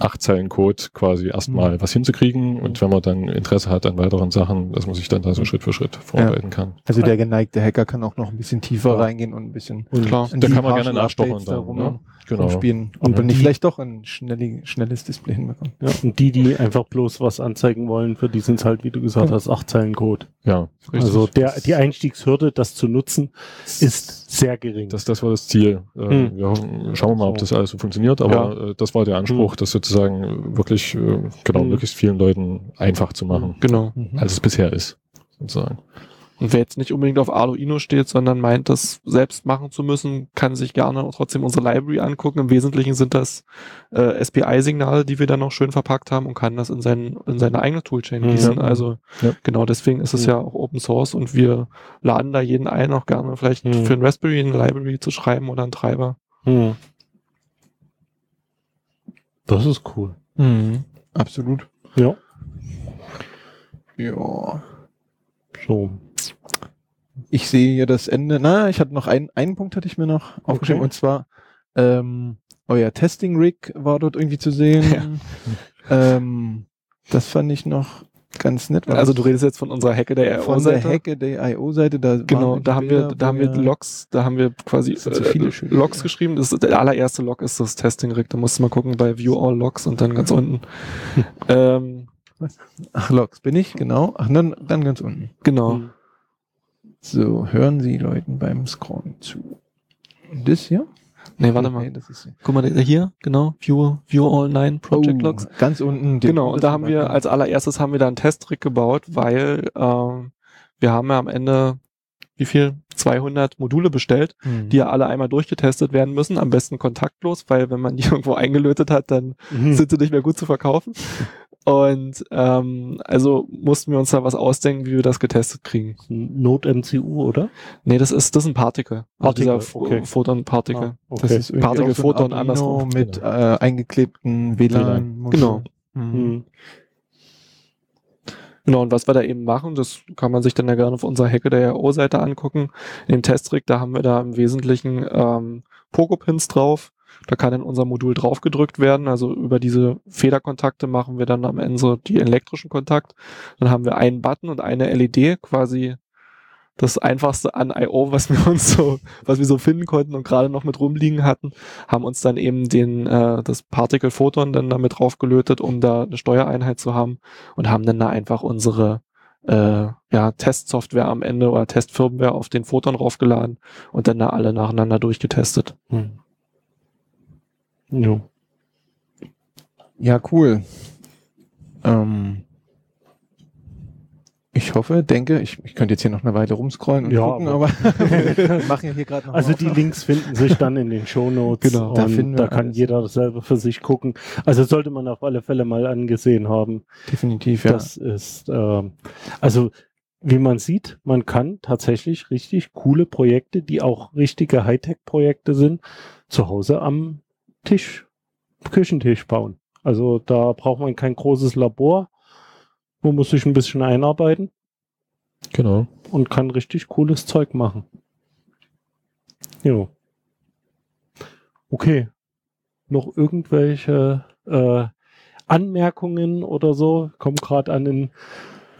acht Zeilen Code quasi erstmal Mhm. was hinzukriegen und wenn man dann Interesse hat an weiteren Sachen, dass man sich dann da so Mhm. Schritt für Schritt vorarbeiten kann. also der geneigte Hacker kann auch noch ein bisschen tiefer Ja. reingehen und ein bisschen Und Klar. Da die kann man gerne nachstochern dann, rum, ne? Genau. rumspielen und Und wenn ich die- vielleicht doch ein schnelli- schnelles Display hinbekomme. Ja, und die, die einfach bloß was anzeigen wollen, für die sind es halt, wie du gesagt Ja. hast, acht Zeilen Code. Ja, richtig. Also der, die Einstiegshürde, das zu nutzen, ist sehr gering. Das, das war das Ziel. Äh, Hm. wir hoffen, schauen wir mal, ob das alles so funktioniert, aber äh, das war der Anspruch, Hm. das sozusagen äh, wirklich äh, genau Hm. möglichst vielen Leuten einfach zu machen, Genau. Als es bisher ist. Sozusagen. Und wer jetzt nicht unbedingt auf Arduino steht, sondern meint, das selbst machen zu müssen, kann sich gerne trotzdem unsere Library angucken. Im Wesentlichen sind das äh, SPI-Signale, die wir dann noch schön verpackt haben und kann das in, sein, in seine eigene Toolchain Mhm. gießen. Ja. Also Ja. genau deswegen ist es Mhm. ja auch Open Source und wir laden da jeden ein, auch gerne vielleicht Mhm. für ein Raspberry eine Library zu schreiben oder einen Treiber. Hm. Das ist cool. Absolut. Ja. Ja. So. Ich sehe hier das Ende. Na, ich hatte noch einen, einen Punkt hatte ich mir noch aufgeschrieben Okay. und zwar ähm, euer Testing Rig war dort irgendwie zu sehen. ähm, das fand ich noch ganz nett. Also du redest jetzt von unserer Hacke der von der. Hacke der IO-Seite. Da Genau, da haben wir, Bilder, da wo haben wir Logs, da haben wir quasi äh, Logs geschrieben. Das ist, der allererste Log ist das Testing Rig. Da musst du mal gucken bei View All Logs und dann ganz unten. ähm, Ach, Logs bin ich, genau. Ach, dann, dann ganz unten. genau. Hm. So, hören Sie Leuten beim Scrollen zu. Und das hier? Nee, warte Nee, mal. das ist Guck mal, hier, genau. View, View All Nine Project Oh, Logs. Ganz unten. Genau, und da haben wir, als allererstes haben wir da einen Testtrick gebaut, weil ähm, wir haben ja am Ende, wie viel? 200 Module bestellt, Mhm. die ja alle einmal durchgetestet werden müssen, am besten kontaktlos, weil wenn man die irgendwo eingelötet hat, dann Mhm. sind sie nicht mehr gut zu verkaufen. Und ähm, also mussten wir uns da was ausdenken, wie wir das getestet kriegen. Node-MCU, oder? Nee, das ist das ist ein Particle. Also Particle, dieser okay. Photon-Particle. Ah, okay. Das ist so ein Photon andersrum. mit Genau. äh, eingeklebten WLAN. -Modul. Genau. Mhm. Hm. Genau, und was wir da eben machen, das kann man sich dann ja gerne auf unserer Hacke der RO-Seite angucken. In dem Testtrick, da haben wir da im Wesentlichen ähm, Pogo-Pins drauf. Da kann in unser Modul draufgedrückt werden. Also über diese Federkontakte machen wir dann am Ende so die elektrischen Kontakt. Dann haben wir einen Button und eine LED, quasi das einfachste an I.O., was wir uns so, was wir so finden konnten und gerade noch mit rumliegen hatten, haben uns dann eben den, äh, das Particle Photon dann damit draufgelötet, um da eine Steuereinheit zu haben und haben dann da einfach unsere äh, ja, Testsoftware am Ende oder Testfirmware auf den Photon raufgeladen und dann da alle nacheinander durchgetestet. Hm. Jo. Ja, cool. Ähm, ich hoffe, denke, ich, ich könnte jetzt hier noch eine Weile rumscrollen und Ja, gucken, aber- aber wir machen ja hier gerade noch Also die. Links finden sich dann in den Shownotes. Genau, da finden wir da kann alles. jeder selber für sich gucken. Also sollte man auf alle Fälle mal angesehen haben. Definitiv, ja. Das ist, ähm, also wie man sieht, man kann tatsächlich richtig coole Projekte, die auch richtige Hightech-Projekte sind, zu Hause am Tisch, Küchentisch bauen. Also da braucht man kein großes Labor. Man muss sich ein bisschen einarbeiten Genau. und kann richtig cooles Zeug machen. Jo. Okay. Noch irgendwelche äh, Anmerkungen oder so? Komm gerade an den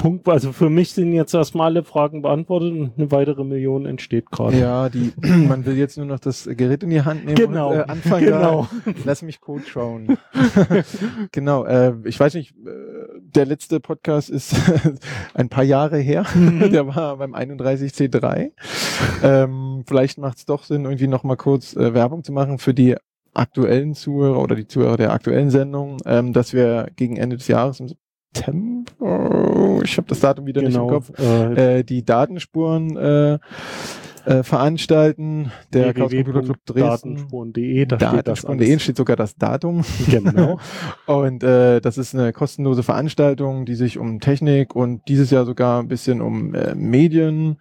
Punkt. Also für mich sind jetzt erstmal alle Fragen beantwortet und eine weitere Million entsteht gerade. Ja, die, man will jetzt nur noch das Gerät in die Hand nehmen Genau, und äh, anfangen. genau. Da, lass mich Code schauen. genau, äh, ich weiß nicht, äh, der letzte Podcast ist ein paar Jahre her. Mhm. Der war beim 31C3. Ähm, vielleicht macht es doch Sinn, irgendwie noch mal kurz äh, Werbung zu machen für die aktuellen Zuhörer oder die Zuhörer der aktuellen Sendung, ähm, dass wir gegen Ende des Jahres im September, ich habe das Datum wieder nicht im Genau. Kopf, Äh, äh, die Datenspuren äh, äh, veranstalten. Der Chaos Computer Club Dresden. www.datenspuren.de, da steht Datenspuren.de steht sogar das Datum. Genau. Und äh, das ist eine kostenlose Veranstaltung, die sich um Technik und dieses Jahr sogar ein bisschen um äh, Medien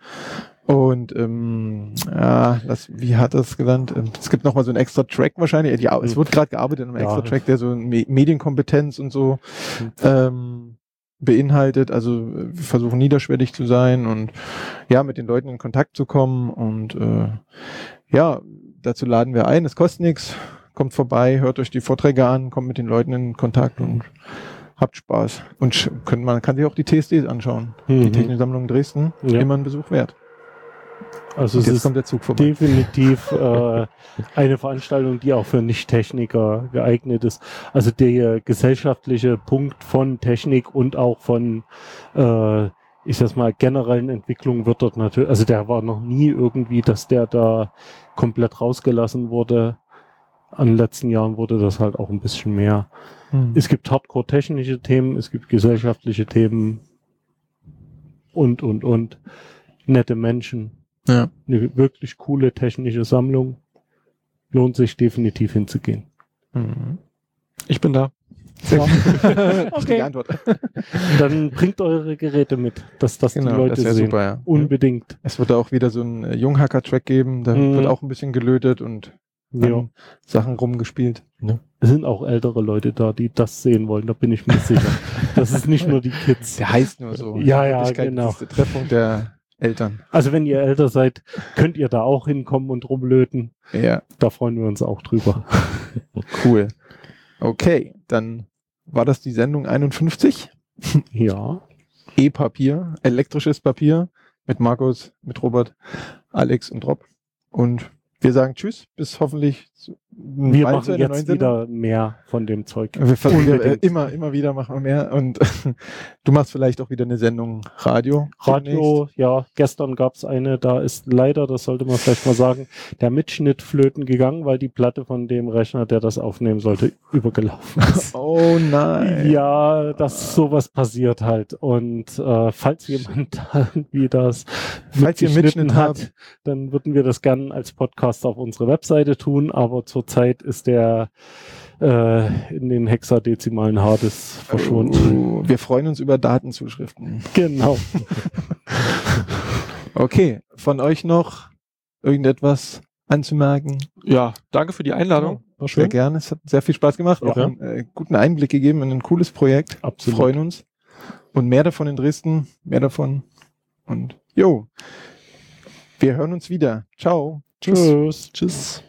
und ähm, ja, das, wie hat das genannt? Ähm, Es gibt nochmal so einen extra Track wahrscheinlich. Ja, es wird gerade gearbeitet an einem Ja. extra Track, der so Me Medienkompetenz und so Mhm. ähm, beinhaltet. Also wir versuchen niederschwellig zu sein und ja, mit den Leuten in Kontakt zu kommen. Und äh, ja, dazu laden wir ein. Es kostet nichts. Kommt vorbei, hört euch die Vorträge an, kommt mit den Leuten in Kontakt und habt Spaß. Und könnt, man kann sich auch die TSDs anschauen. Die Mhm. Techniksammlung Dresden, Ja. immer ein Besuch wert. Also Und es jetzt ist kommt der Zug vorbei. definitiv äh, eine Veranstaltung, die auch für Nicht-Techniker geeignet ist. Also der gesellschaftliche Punkt von Technik und auch von, äh, ich sag mal, generellen Entwicklungen wird dort natürlich, also der war noch nie irgendwie, dass der da komplett rausgelassen wurde. An den letzten Jahren wurde das halt auch ein bisschen mehr. Hm. Es gibt hardcore-technische Themen, es gibt gesellschaftliche Themen und, und, und. Nette Menschen. Ja. Eine wirklich coole technische Sammlung. Lohnt sich definitiv hinzugehen. Mhm. Ich bin da. Gut. Okay. Dann bringt eure Geräte mit, dass das die Genau, Leute das sehen. super, ja. Unbedingt. Es wird da auch wieder so einen äh, Junghacker-Track geben, da Mhm. wird auch ein bisschen gelötet und Ja. Sachen rumgespielt. Es sind auch ältere Leute da, die das sehen wollen, da bin ich mir sicher. Das ist nicht nur die Kids. Der heißt nur so. Ja, ja, genau. ist der Treffpunkt der Eltern. Also wenn ihr älter seid, könnt ihr da auch hinkommen und rumlöten. Ja, Da freuen wir uns auch drüber. cool. Okay, dann war das die Sendung 51. Ja. E-Papier, elektrisches Papier mit Markus, mit Robert, Alex und Rob. Und wir sagen Tschüss, bis hoffentlich Wir machen jetzt wieder mehr von dem Zeug. Wir versuchen äh, immer, immer wieder machen wir mehr. Und du machst vielleicht auch wieder eine Sendung Radio. Radio, ja, gestern gab es eine, da ist leider, das sollte man vielleicht mal sagen, der Mitschnitt flöten gegangen, weil die Platte von dem Rechner, der das aufnehmen sollte, übergelaufen ist. Oh nein. Ja, dass sowas passiert halt. Und äh, falls jemand irgendwie das Falls ihr mitgeschnitten Mitschnitt habt. dann würden wir das gerne als Podcast auf unsere Webseite tun, aber zurzeit ist der äh, in den hexadezimalen Hardis verschwunden. Oh, wir freuen uns über Datenzuschriften. Genau. Okay, von euch noch irgendetwas anzumerken? Ja, danke für die Einladung. War Sehr schön. gerne. Es hat sehr viel Spaß gemacht. Auch Ja. einen äh, guten Einblick gegeben in ein cooles Projekt. Absolut. Freuen uns. Und mehr davon in Dresden. Mehr davon. Und jo. Wir hören uns wieder. Ciao. Tschüss. Tschüss.